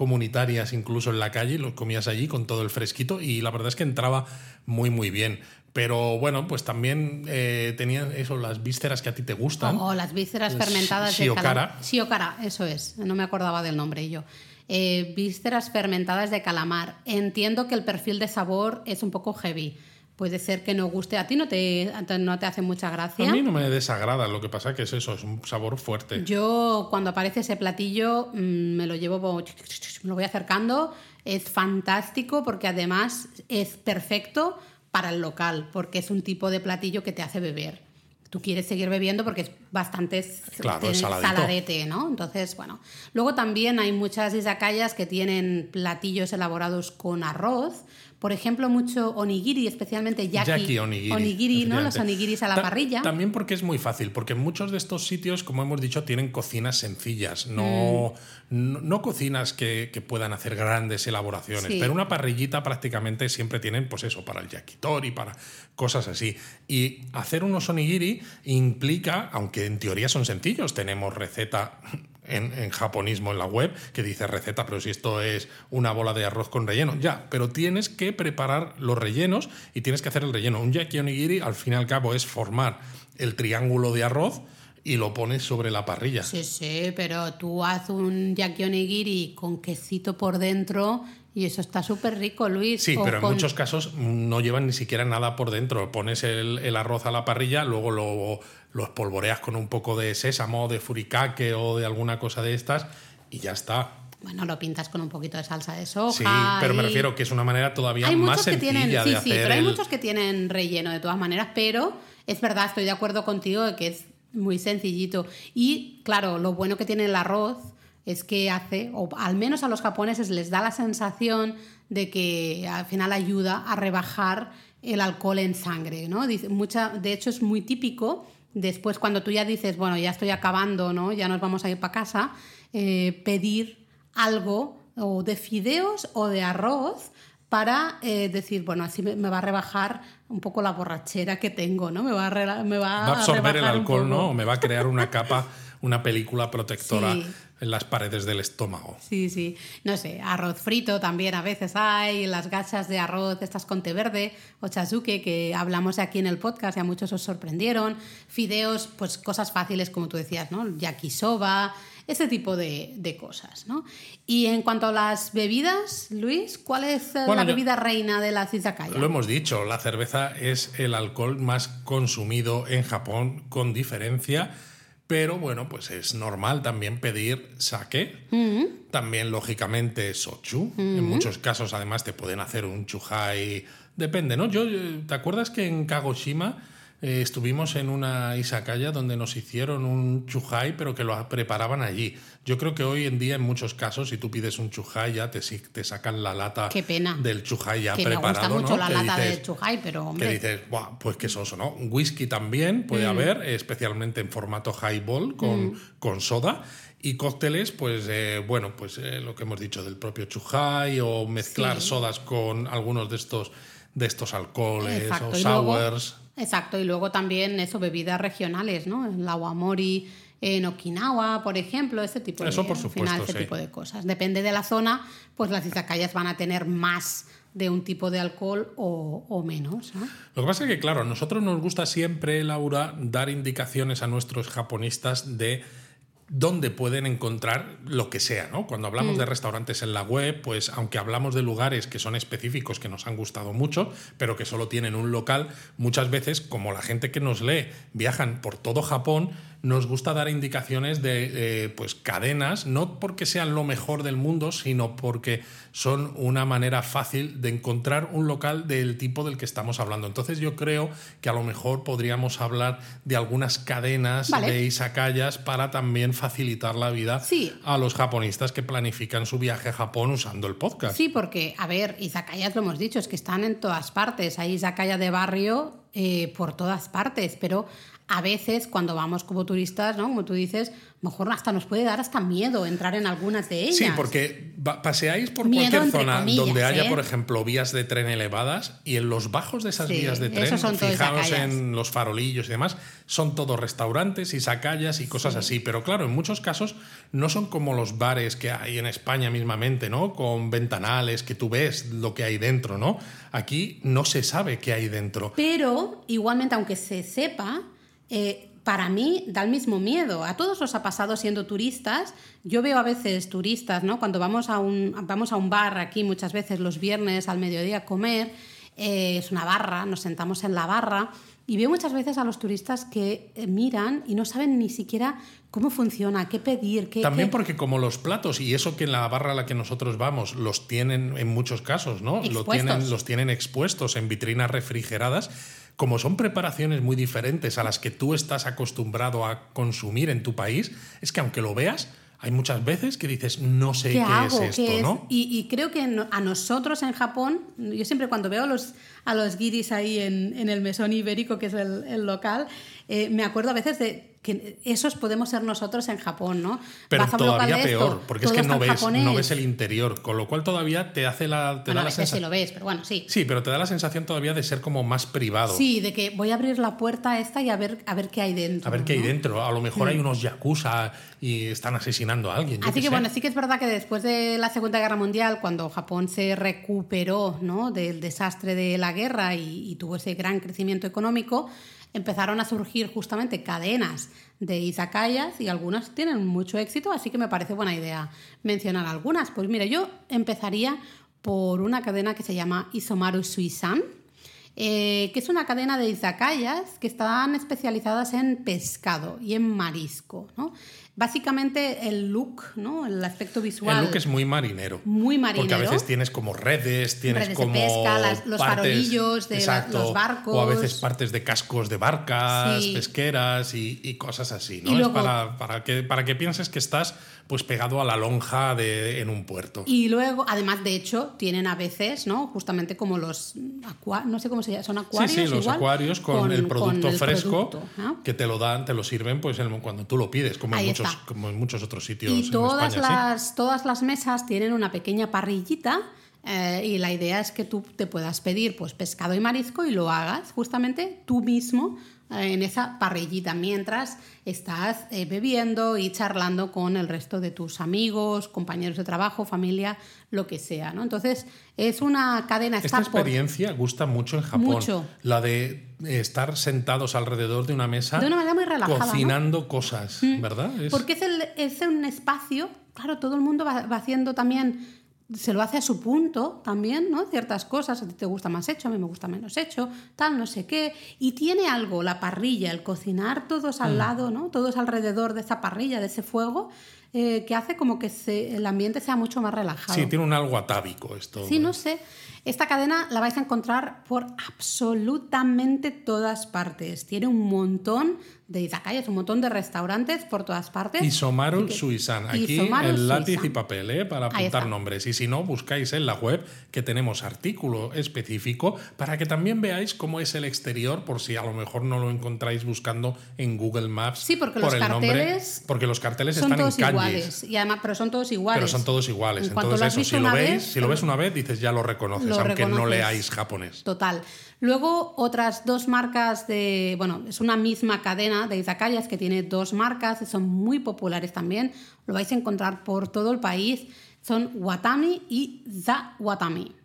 comunitarias incluso en la calle, y los comías allí con todo el fresquito y la verdad es que entraba muy muy bien. Pero bueno, pues también eh, tenían eso, las vísceras que a ti te gustan. O las vísceras fermentadas de shiokara. calamar. Shiokara, eso es. No me acordaba del nombre yo. Eh, vísceras fermentadas de calamar. Entiendo que el perfil de sabor es un poco heavy. Puede ser que no guste. ¿A ti no te, no te hace mucha gracia? A mí no me desagrada, lo que pasa que es eso, es un sabor fuerte. Yo cuando aparece ese platillo mm, me lo llevo, me lo voy acercando. Es fantástico porque además es perfecto para el local, porque es un tipo de platillo que te hace beber. Tú quieres seguir bebiendo porque es bastante Claro, saladete, ¿no? Entonces, bueno. Luego también hay muchas izakayas que tienen platillos elaborados con arroz. Por ejemplo, mucho onigiri, especialmente yaki. Yaki onigiri. Onigiri, ¿no? Los onigiris a la Ta- parrilla. También porque es muy fácil, porque muchos de estos sitios, como hemos dicho, tienen cocinas sencillas, no, Mm. no, no cocinas que, que puedan hacer grandes elaboraciones, Sí. pero una parrillita prácticamente siempre tienen, pues eso, para el yakitori, para cosas así. Y hacer unos onigiri implica, aunque en teoría son sencillos, tenemos receta en, en japonismo en la web que dice receta, pero si esto es una bola de arroz con relleno, ya, pero tienes que preparar los rellenos y tienes que hacer el relleno. Un yaki onigiri al fin y al cabo es formar el triángulo de arroz y lo pones sobre la parrilla. Sí, sí, pero tú haz un yaki onigiri con quesito por dentro y eso está súper rico, Luis. Sí, pero en con- muchos casos no llevan ni siquiera nada por dentro. Pones el, el arroz a la parrilla, luego lo, lo espolvoreas con un poco de sésamo, de furikake o de alguna cosa de estas y ya está. Bueno, lo pintas con un poquito de salsa de soja. Sí, pero me y- refiero que es una manera todavía Hay más que sencilla tienen, de sí, hacer sí, pero hay el- muchos que tienen relleno de todas maneras, pero es verdad, estoy de acuerdo contigo de que es muy sencillito. Y claro, lo bueno que tiene el arroz es que hace, o al menos a los japoneses les da la sensación de que al final ayuda a rebajar el alcohol en sangre, ¿no? Dice- Mucha, de hecho, es muy típico. Después, cuando tú ya dices, bueno, ya estoy acabando, ¿no? Ya nos vamos a ir para casa, eh, pedir algo o de fideos o de arroz para eh, decir, bueno, así me, me va a rebajar un poco la borrachera que tengo, ¿no? Me va a, me va va a absorber el alcohol. ¿no? O me va a crear una capa, una película protectora Sí. en las paredes del estómago. Sí, sí. No sé, arroz frito también a veces hay, las gachas de arroz, estas con té verde, o chazuke, que hablamos aquí en el podcast y a muchos os sorprendieron. Fideos, pues cosas fáciles, como tú decías, ¿no? Yakisoba, ese tipo de, de cosas, ¿no? Y en cuanto a las bebidas, Luis, ¿cuál es eh, Bueno, la bebida reina de la izakaya? Lo hemos dicho, la cerveza es el alcohol más consumido en Japón con diferencia, pero bueno, pues es normal también pedir sake, también lógicamente sochu, en muchos casos además te pueden hacer un chuhai, depende, ¿no? Yo, eh, ¿te acuerdas que en Kagoshima eh, estuvimos en una izakaya donde nos hicieron un chuhai, pero que lo preparaban allí? Yo creo que hoy en día en muchos casos si tú pides un chuhai ya te, te sacan la lata Qué pena. del chuhai ya que me preparado, gusta mucho ¿no? la Que lata dices- de pero que hombre, Mm. dices, "Buah, pues qué soso, ¿no? Whisky también puede haber, especialmente en formato highball con, Mm. con soda. Y cócteles, pues eh, bueno, pues eh, lo que hemos dicho del propio chuhai o mezclar Sí. sodas con algunos de estos, de estos alcoholes Exacto, o sours. Exacto, y luego también eso, bebidas regionales, ¿no? El awamori en Okinawa, por ejemplo, ese tipo Eso de, por al supuesto, final, ese sí. tipo de cosas. Depende de la zona, pues las izakayas van a tener más de un tipo de alcohol o, o menos. ¿no? Lo que pasa es que, claro, a nosotros nos gusta siempre, Laura, dar indicaciones a nuestros japonistas de donde pueden encontrar lo que sea, ¿no? Cuando hablamos de restaurantes en la web, pues aunque hablamos de lugares que son específicos, que nos han gustado mucho, pero que solo tienen un local, muchas veces, como la gente que nos lee viajan por todo Japón, nos gusta dar indicaciones de eh, pues cadenas, no porque sean lo mejor del mundo, sino porque son una manera fácil de encontrar un local del tipo del que estamos hablando. Entonces yo creo que a lo mejor podríamos hablar de algunas cadenas de izakayas para también facilitar la vida a los japonistas que planifican su viaje a Japón usando el podcast. Sí, porque, a ver, izakayas lo hemos dicho, es que están en todas partes. Hay izakaya de barrio eh, por todas partes, pero a veces cuando vamos como turistas, ¿no? Como tú dices, mejor hasta nos puede dar hasta miedo entrar en algunas de ellas. Sí, porque paseáis por cualquier zona donde haya, por ¿eh? ejemplo, vías de tren elevadas y en los bajos de esas vías de tren, fijaos en los farolillos y demás, son todos restaurantes y sacallas y cosas así. Pero claro, en muchos casos no son como los bares que hay en España mismamente, ¿no? Con ventanales que tú ves lo que hay dentro, ¿no? Aquí no se sabe qué hay dentro. Pero igualmente, aunque se sepa, eh, para mí da el mismo miedo. A todos nos ha pasado siendo turistas. Yo veo a veces turistas, ¿no? Cuando vamos a un, vamos a un bar aquí muchas veces los viernes al mediodía a comer, eh, es una barra, nos sentamos en la barra y veo muchas veces a los turistas que eh, miran y no saben ni siquiera cómo funciona, qué pedir. Qué, También porque como los platos y eso que en la barra a la que nosotros vamos los tienen en muchos casos, ¿no? Lo tienen, los tienen expuestos en vitrinas refrigeradas como son preparaciones muy diferentes a las que tú estás acostumbrado a consumir en tu país, es que aunque lo veas, hay muchas veces que dices, no sé qué, es esto, ¿no? Y, creo que a nosotros en Japón, yo siempre cuando veo a los, a los guiris ahí en, el mesón ibérico, que es el, local, eh, me acuerdo a veces de que esos podemos ser nosotros en Japón, ¿no? Pero todavía peor, porque es que no ves, no ves, el interior, con lo cual todavía te hace la, te da la sensación. Sí lo ves, pero bueno, sí. Sí, pero te da la sensación todavía de ser como más privado. Sí, de que voy a abrir la puerta esta y a ver, a ver qué hay dentro. A ver qué hay dentro. A lo mejor hay mm. unos yakuza y están asesinando a alguien. Así que bueno, sí que es verdad que después de la Segunda Guerra Mundial, cuando Japón se recuperó ¿no? del desastre de la guerra y tuvo ese gran crecimiento económico, empezaron a surgir justamente cadenas de izakayas y algunas tienen mucho éxito, así que me parece buena idea mencionar algunas. Pues mira, yo empezaría por una cadena que se llama Isomaru Suisan, eh, que es una cadena de izakayas que están especializadas en pescado y en marisco. ¿no? Básicamente el look, ¿no? El aspecto visual. El look es muy marinero. Muy marinero. Porque a veces tienes como redes, tienes redes como. De pesca, los farolillos de los barcos. O a veces partes de cascos de barcas, pesqueras y, cosas así, ¿no? es para, para, que, para que pienses que estás pues pegado a la lonja de, en un puerto. Y luego, además, de hecho, tienen a veces, ¿no? Justamente como los no sé cómo se llama, son acuarios. Sí, sí, los acuarios con, el producto fresco que te lo dan, te lo sirven pues cuando tú lo pides, como en muchos como en muchos otros sitios. Y todas, España, las, todas las mesas tienen una pequeña parrillita eh, y la idea es que tú te puedas pedir pues, pescado y marisco y lo hagas justamente tú mismo en esa parrillita mientras estás eh, bebiendo y charlando con el resto de tus amigos, compañeros de trabajo, familia, lo que sea. ¿no? Entonces, es una cadena. Esta experiencia gusta mucho en Japón. Mucho. La de estar sentados alrededor de una mesa. De una manera muy relajada. Cocinando cosas, mm. ¿verdad? Porque es, el, es, un espacio, claro, todo el mundo va, va haciendo también se lo hace a su punto también, ¿no? Ciertas cosas, a ti te gusta más hecho, a mí me gusta menos hecho, tal, no sé qué. Y tiene algo, la parrilla, el cocinar todos al mm. lado, ¿no? Todos alrededor de esa parrilla, de ese fuego, eh, que hace como que se, el ambiente sea mucho más relajado. Sí, tiene un algo atávico esto. Sí, no sé. Esta cadena la vais a encontrar por absolutamente todas partes. Tiene un montón de izakayas, un montón de restaurantes por todas partes. Y Somaru Suisan. Aquí el lápiz y papel ¿eh? para apuntar nombres. Y si no, buscáis en la web que tenemos artículo específico para que también veáis cómo es el exterior, por si a lo mejor no lo encontráis buscando en Google Maps. Sí, porque por los el carteles. porque los carteles están en kanjis. Iguales, y además, pero son todos iguales. Pero son todos iguales. Entonces, eso, si lo, veis, si lo ves una vez, dices ya lo reconoces, aunque no leáis japonés. Total. Luego, otras dos marcas de. Bueno, es una misma cadena de izakayas que tiene dos marcas, son muy populares también. Lo vais a encontrar por todo el país. Son Watami y Za Watami.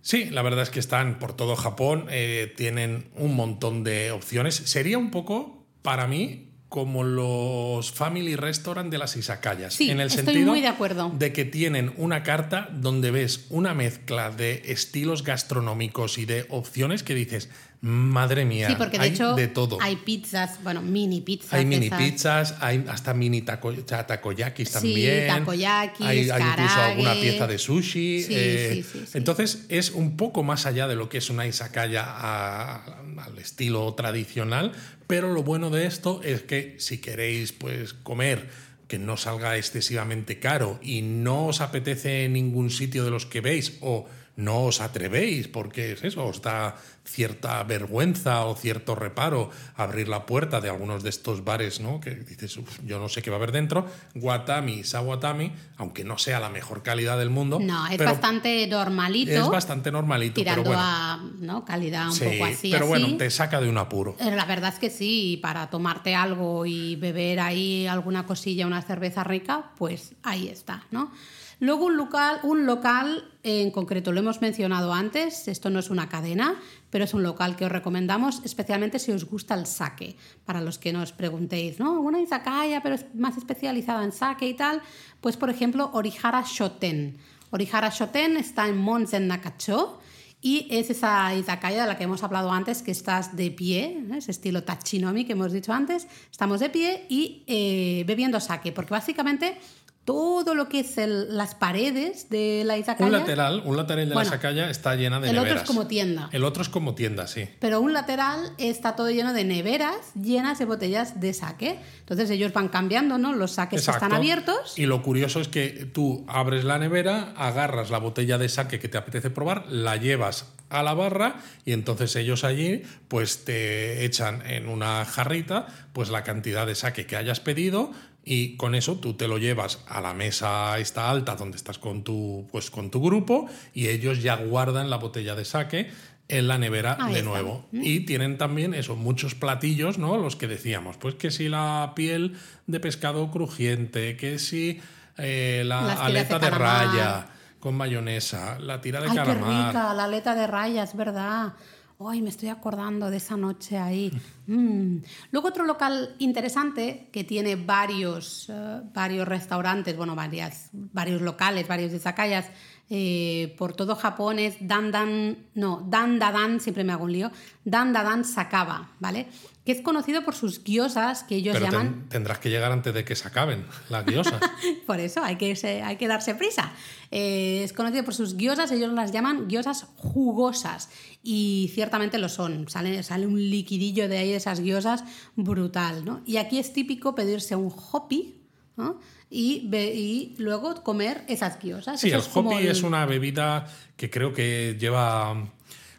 Sí, la verdad es que están por todo Japón, eh, tienen un montón de opciones. Sería un poco, para mí, como los family restaurant de las izakayas. Sí, en el estoy sentido muy de acuerdo. de que tienen una carta donde ves una mezcla de estilos gastronómicos y de opciones que dices, madre mía, Sí, porque de hay hecho de todo. hay pizzas, bueno, mini pizzas. Hay mini esas. pizzas, hay hasta mini taco, ta- takoyakis Sí, también. takoyakis, hay, hay incluso alguna pieza de sushi. Sí, eh, sí. Entonces es un poco más allá de lo que es una izakaya a- al estilo tradicional, pero lo bueno de esto es que si queréis pues comer que no salga excesivamente caro y no os apetece en ningún sitio de los que veis o no os atrevéis porque es eso, os da cierta vergüenza o cierto reparo abrir la puerta de algunos de estos bares, ¿no? Que dices, "Uf, yo no sé qué va a haber dentro. Watami, Sawatami, aunque no sea la mejor calidad del mundo. No, es bastante normalito. es bastante normalito, tirando pero bueno. a ¿no? calidad un sí, poco así. pero así. bueno, te saca de un apuro. Eh, La verdad es que sí, para tomarte algo y beber ahí alguna cosilla, una cerveza rica, pues ahí está, ¿no? Luego un local, un local en concreto, lo hemos mencionado antes, esto no es una cadena, pero es un local que os recomendamos, especialmente si os gusta el sake. Para los que nos preguntéis, ¿no? Una izakaya, pero es más especializada en sake y tal, pues por ejemplo, Orihara Shoten. Orihara Shoten está en Mons en Nakacho. Y es esa izakaya de la que hemos hablado antes, que estás de pie, ¿eh? ese estilo tachinomi que hemos dicho antes. Estamos de pie y eh, bebiendo sake, porque básicamente todo lo que es el- las paredes de la izakaya... Un lateral, un lateral de Bueno, la izakaya está llena de el otro neveras. es como tienda. El otro es como tienda, sí. Pero un lateral está todo lleno de neveras llenas de botellas de sake. Entonces ellos van cambiando, ¿no? Los saques que están abiertos. Y lo curioso es que tú abres la nevera, agarras la botella de sake que te apetece probar, la llevas a la barra y entonces ellos allí pues te echan en una jarrita pues la cantidad de sake que hayas pedido y con eso tú te lo llevas a la mesa esta alta donde estás con tu pues con tu grupo y ellos ya guardan la botella de sake en la nevera Ahí de está. nuevo. Y tienen también eso, muchos platillos, ¿no? Los que decíamos, pues que si la piel de pescado crujiente, que si eh, la de aleta de, raya con mayonesa, la tira de Ay, qué calamar. rica, la aleta de raya, es verdad. Ay, me estoy acordando de esa noche ahí. Mm. Luego otro local interesante que tiene varios, eh, varios restaurantes, bueno, varias, varios locales, varios izakayas eh, por todo Japón es Dandan, no, Dandadan, siempre me hago un lío, Dandadan Sakaba, ¿vale? Que es conocido por sus gyozas que ellos Pero ten- llaman tendrás que llegar antes de que se acaben las guiosas. por eso hay que, hay que darse prisa. Eh, es conocido por sus guiosas, ellos las llaman guiosas jugosas. Y ciertamente lo son. Sale, sale un liquidillo de ahí de esas guiosas brutal. ¿no? Y aquí es típico pedirse un hopi ¿no? y, luego comer esas guiosas. Sí, Eso el es hopi el- es una bebida que creo que lleva,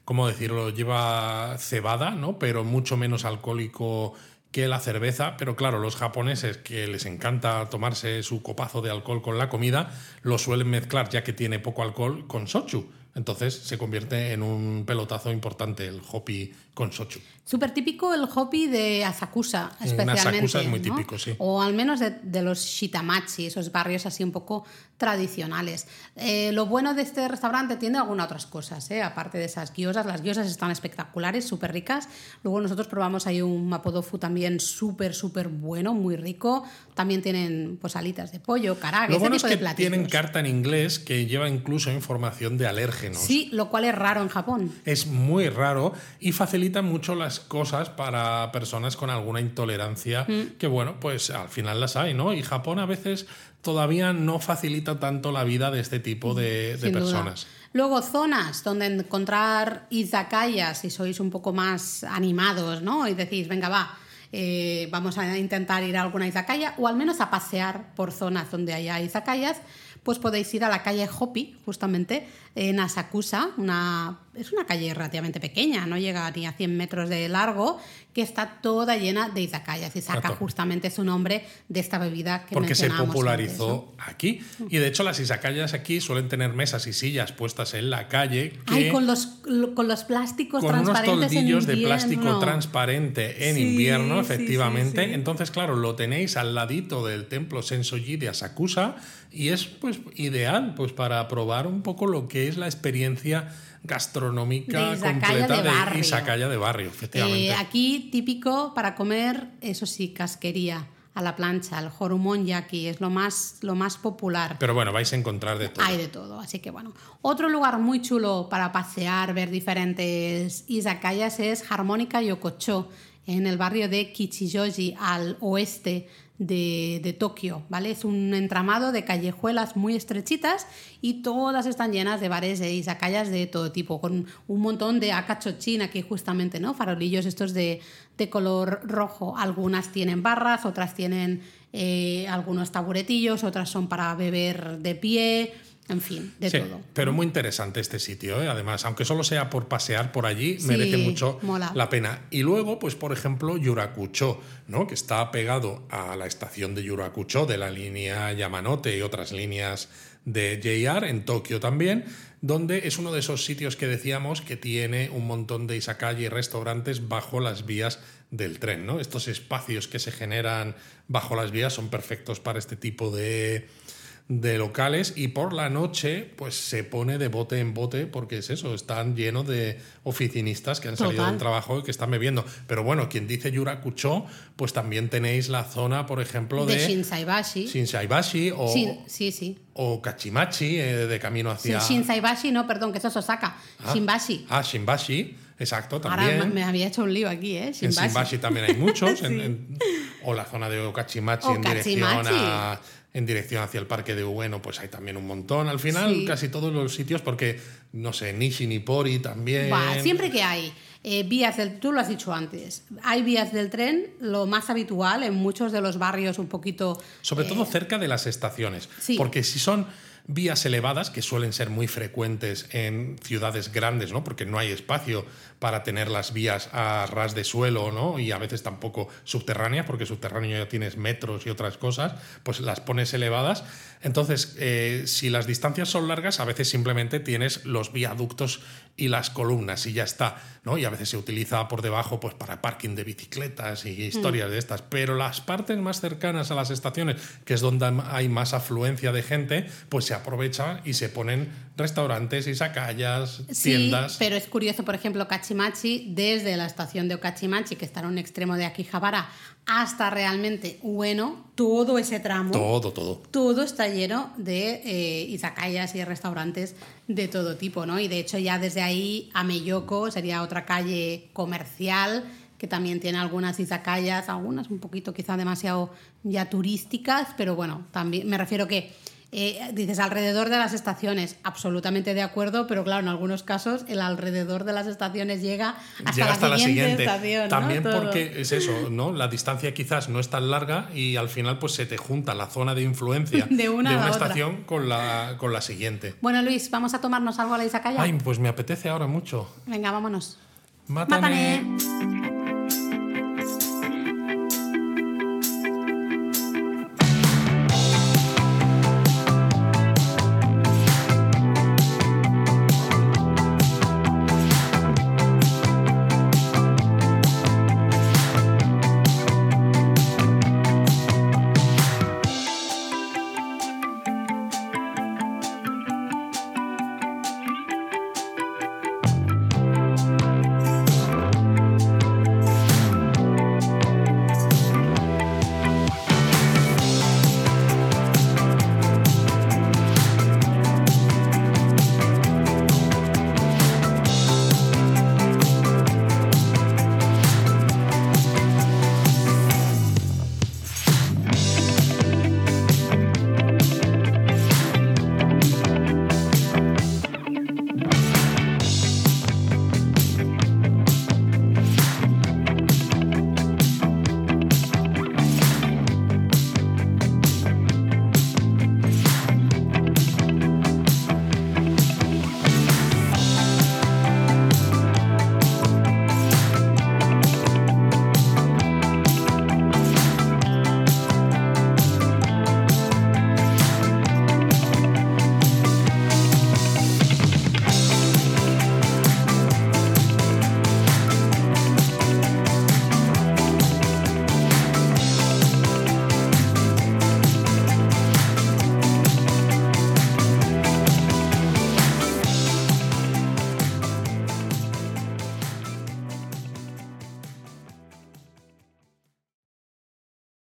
¿cómo decirlo? Lleva cebada, ¿no? Pero mucho menos alcohólico que la cerveza. Pero claro, los japoneses que les encanta tomarse su copazo de alcohol con la comida, lo suelen mezclar, ya que tiene poco alcohol, con sochu. Entonces se convierte en un pelotazo importante el hopi con sochu. Súper típico el hopi de Asakusa, especialmente. Asakusa es muy ¿no? típico, sí. O al menos de, de los shitamachi, esos barrios así un poco tradicionales. Eh, lo bueno de este restaurante tiene algunas otras cosas, ¿eh? aparte de esas guiosas. Las guiosas están espectaculares, súper ricas. Luego nosotros probamos ahí un mapodofu también súper, súper bueno, muy rico. También tienen pues alitas de pollo, karage, Lo bueno es tipo que de tienen carta en inglés que lleva incluso información de alérgenos. Sí, lo cual es raro en Japón. Es muy raro y facilita mucho las cosas para personas con alguna intolerancia, Mm. que bueno, pues al final las hay, ¿no? Y Japón a veces todavía no facilita tanto la vida de este tipo de, de Sin duda. personas. Luego, zonas donde encontrar izakayas, si sois un poco más animados, ¿no? Y decís, venga, va, eh, vamos a intentar ir a alguna izakaya, o al menos a pasear por zonas donde haya izakayas, pues podéis ir a la calle Hopi, justamente, en Asakusa, una, es una calle relativamente pequeña, no llega ni a 100 metros de largo, que está toda llena de izakayas, y saca Exacto. justamente su nombre de esta bebida que Porque se popularizó antes, aquí. Y de hecho las izakayas aquí suelen tener mesas y sillas puestas en la calle ¿no? que Ay, con los, con los plásticos con unos transparentes en toldillos de plástico transparente en Sí, invierno, sí, efectivamente. sí. Entonces, claro, lo tenéis al ladito del templo Sensoji de Asakusa y es pues ideal pues para probar un poco lo que es la experiencia gastronómica De completa de de, barrio. izakaya de barrio, efectivamente. Eh, aquí típico para comer, eso sí, casquería a la plancha, el jorumon yaki es lo más, lo más popular. Pero bueno, vais a encontrar de todo. Hay de todo, así que bueno. Otro lugar muy chulo para pasear, ver diferentes izakayas es Harmónica Yokocho, en el barrio de Kichijoji, al oeste de, de Tokio, ¿vale? Es un entramado de callejuelas muy estrechitas y todas están llenas de bares de izakayas de todo tipo, con un montón de akachochin aquí justamente, ¿no? Farolillos estos de, de color rojo. Algunas tienen barras, otras tienen eh, algunos taburetillos, otras son para beber de pie, en fin, de Sí, todo. pero muy interesante este sitio, ¿eh? además, aunque solo sea por pasear por allí, Sí, merece mucho mola. la pena. Y luego, pues por ejemplo, Yurakucho, ¿no? que está pegado a la estación de Yurakucho de la línea Yamanote y otras líneas de JR en Tokio también, donde es uno de esos sitios que decíamos que tiene un montón de izakaya y restaurantes bajo las vías del tren, ¿no? Estos espacios que se generan bajo las vías son perfectos para este tipo de de locales y por la noche pues se pone de bote en bote porque es eso, están llenos de oficinistas que han salido del trabajo y que están bebiendo. Pero bueno, quien dice Yurakucho, pues también tenéis la zona, por ejemplo, De de, Shinsaibashi. Shinsaibashi o, Shin- sí, sí. o Kachimachi eh, de camino hacia... Shinsaibashi, no, perdón, que eso es Osaka. Ah. Shinbashi. Ah, Shimbashi, exacto, también. me, me había hecho un lío aquí, ¿eh? En Shinbashi. También hay muchos. en- Sí. en- o la zona de Okachimachi en dirección, Okachimachi. a- en dirección hacia el parque de Ueno, pues hay también un montón. Al final, Sí. casi todos los sitios, porque, no sé, Nishi Nipori también. Va, siempre que hay eh, vías del, tú lo has dicho antes, hay vías del tren, lo más habitual en muchos de los barrios un poquito... Sobre todo cerca de las estaciones. Eh, sí. Porque si son vías elevadas, que suelen ser muy frecuentes en ciudades grandes, ¿no? Porque no hay espacio para tener las vías a ras de suelo, ¿no? Y a veces tampoco subterráneas, porque subterráneo ya tienes metros y otras cosas, pues las pones elevadas. Entonces, eh, si las distancias son largas, a veces simplemente tienes los viaductos y las columnas y ya está, ¿no? Y a veces se utiliza por debajo, pues para parking de bicicletas y historias de estas. Pero las partes más cercanas a las estaciones, que es donde hay más afluencia de gente, pues se aprovecha y se ponen restaurantes, izakayas, Sí, tiendas. pero es curioso, por ejemplo, Kachimachi, desde la estación de Okachimachi, que está en un extremo de Akihabara, hasta realmente Ueno, todo ese tramo... Todo, todo. todo está lleno de eh, izakayas y restaurantes de todo tipo, ¿no? Y de hecho ya desde ahí a Meyoko sería otra calle comercial que también tiene algunas izakayas, algunas un poquito quizá demasiado ya turísticas, pero bueno, también me refiero que eh, dices alrededor de las estaciones, absolutamente de acuerdo, pero claro, en algunos casos el alrededor de las estaciones llega hasta, Llega la, hasta la siguiente estación. También porque es eso, ¿no? La distancia quizás no es tan larga y al final pues se te junta la zona de influencia De una estación con la, con la siguiente. Bueno, Luis, vamos a tomarnos algo a la izakaya. Ay, pues me apetece ahora mucho. Venga, vámonos. Mátame. Mátame.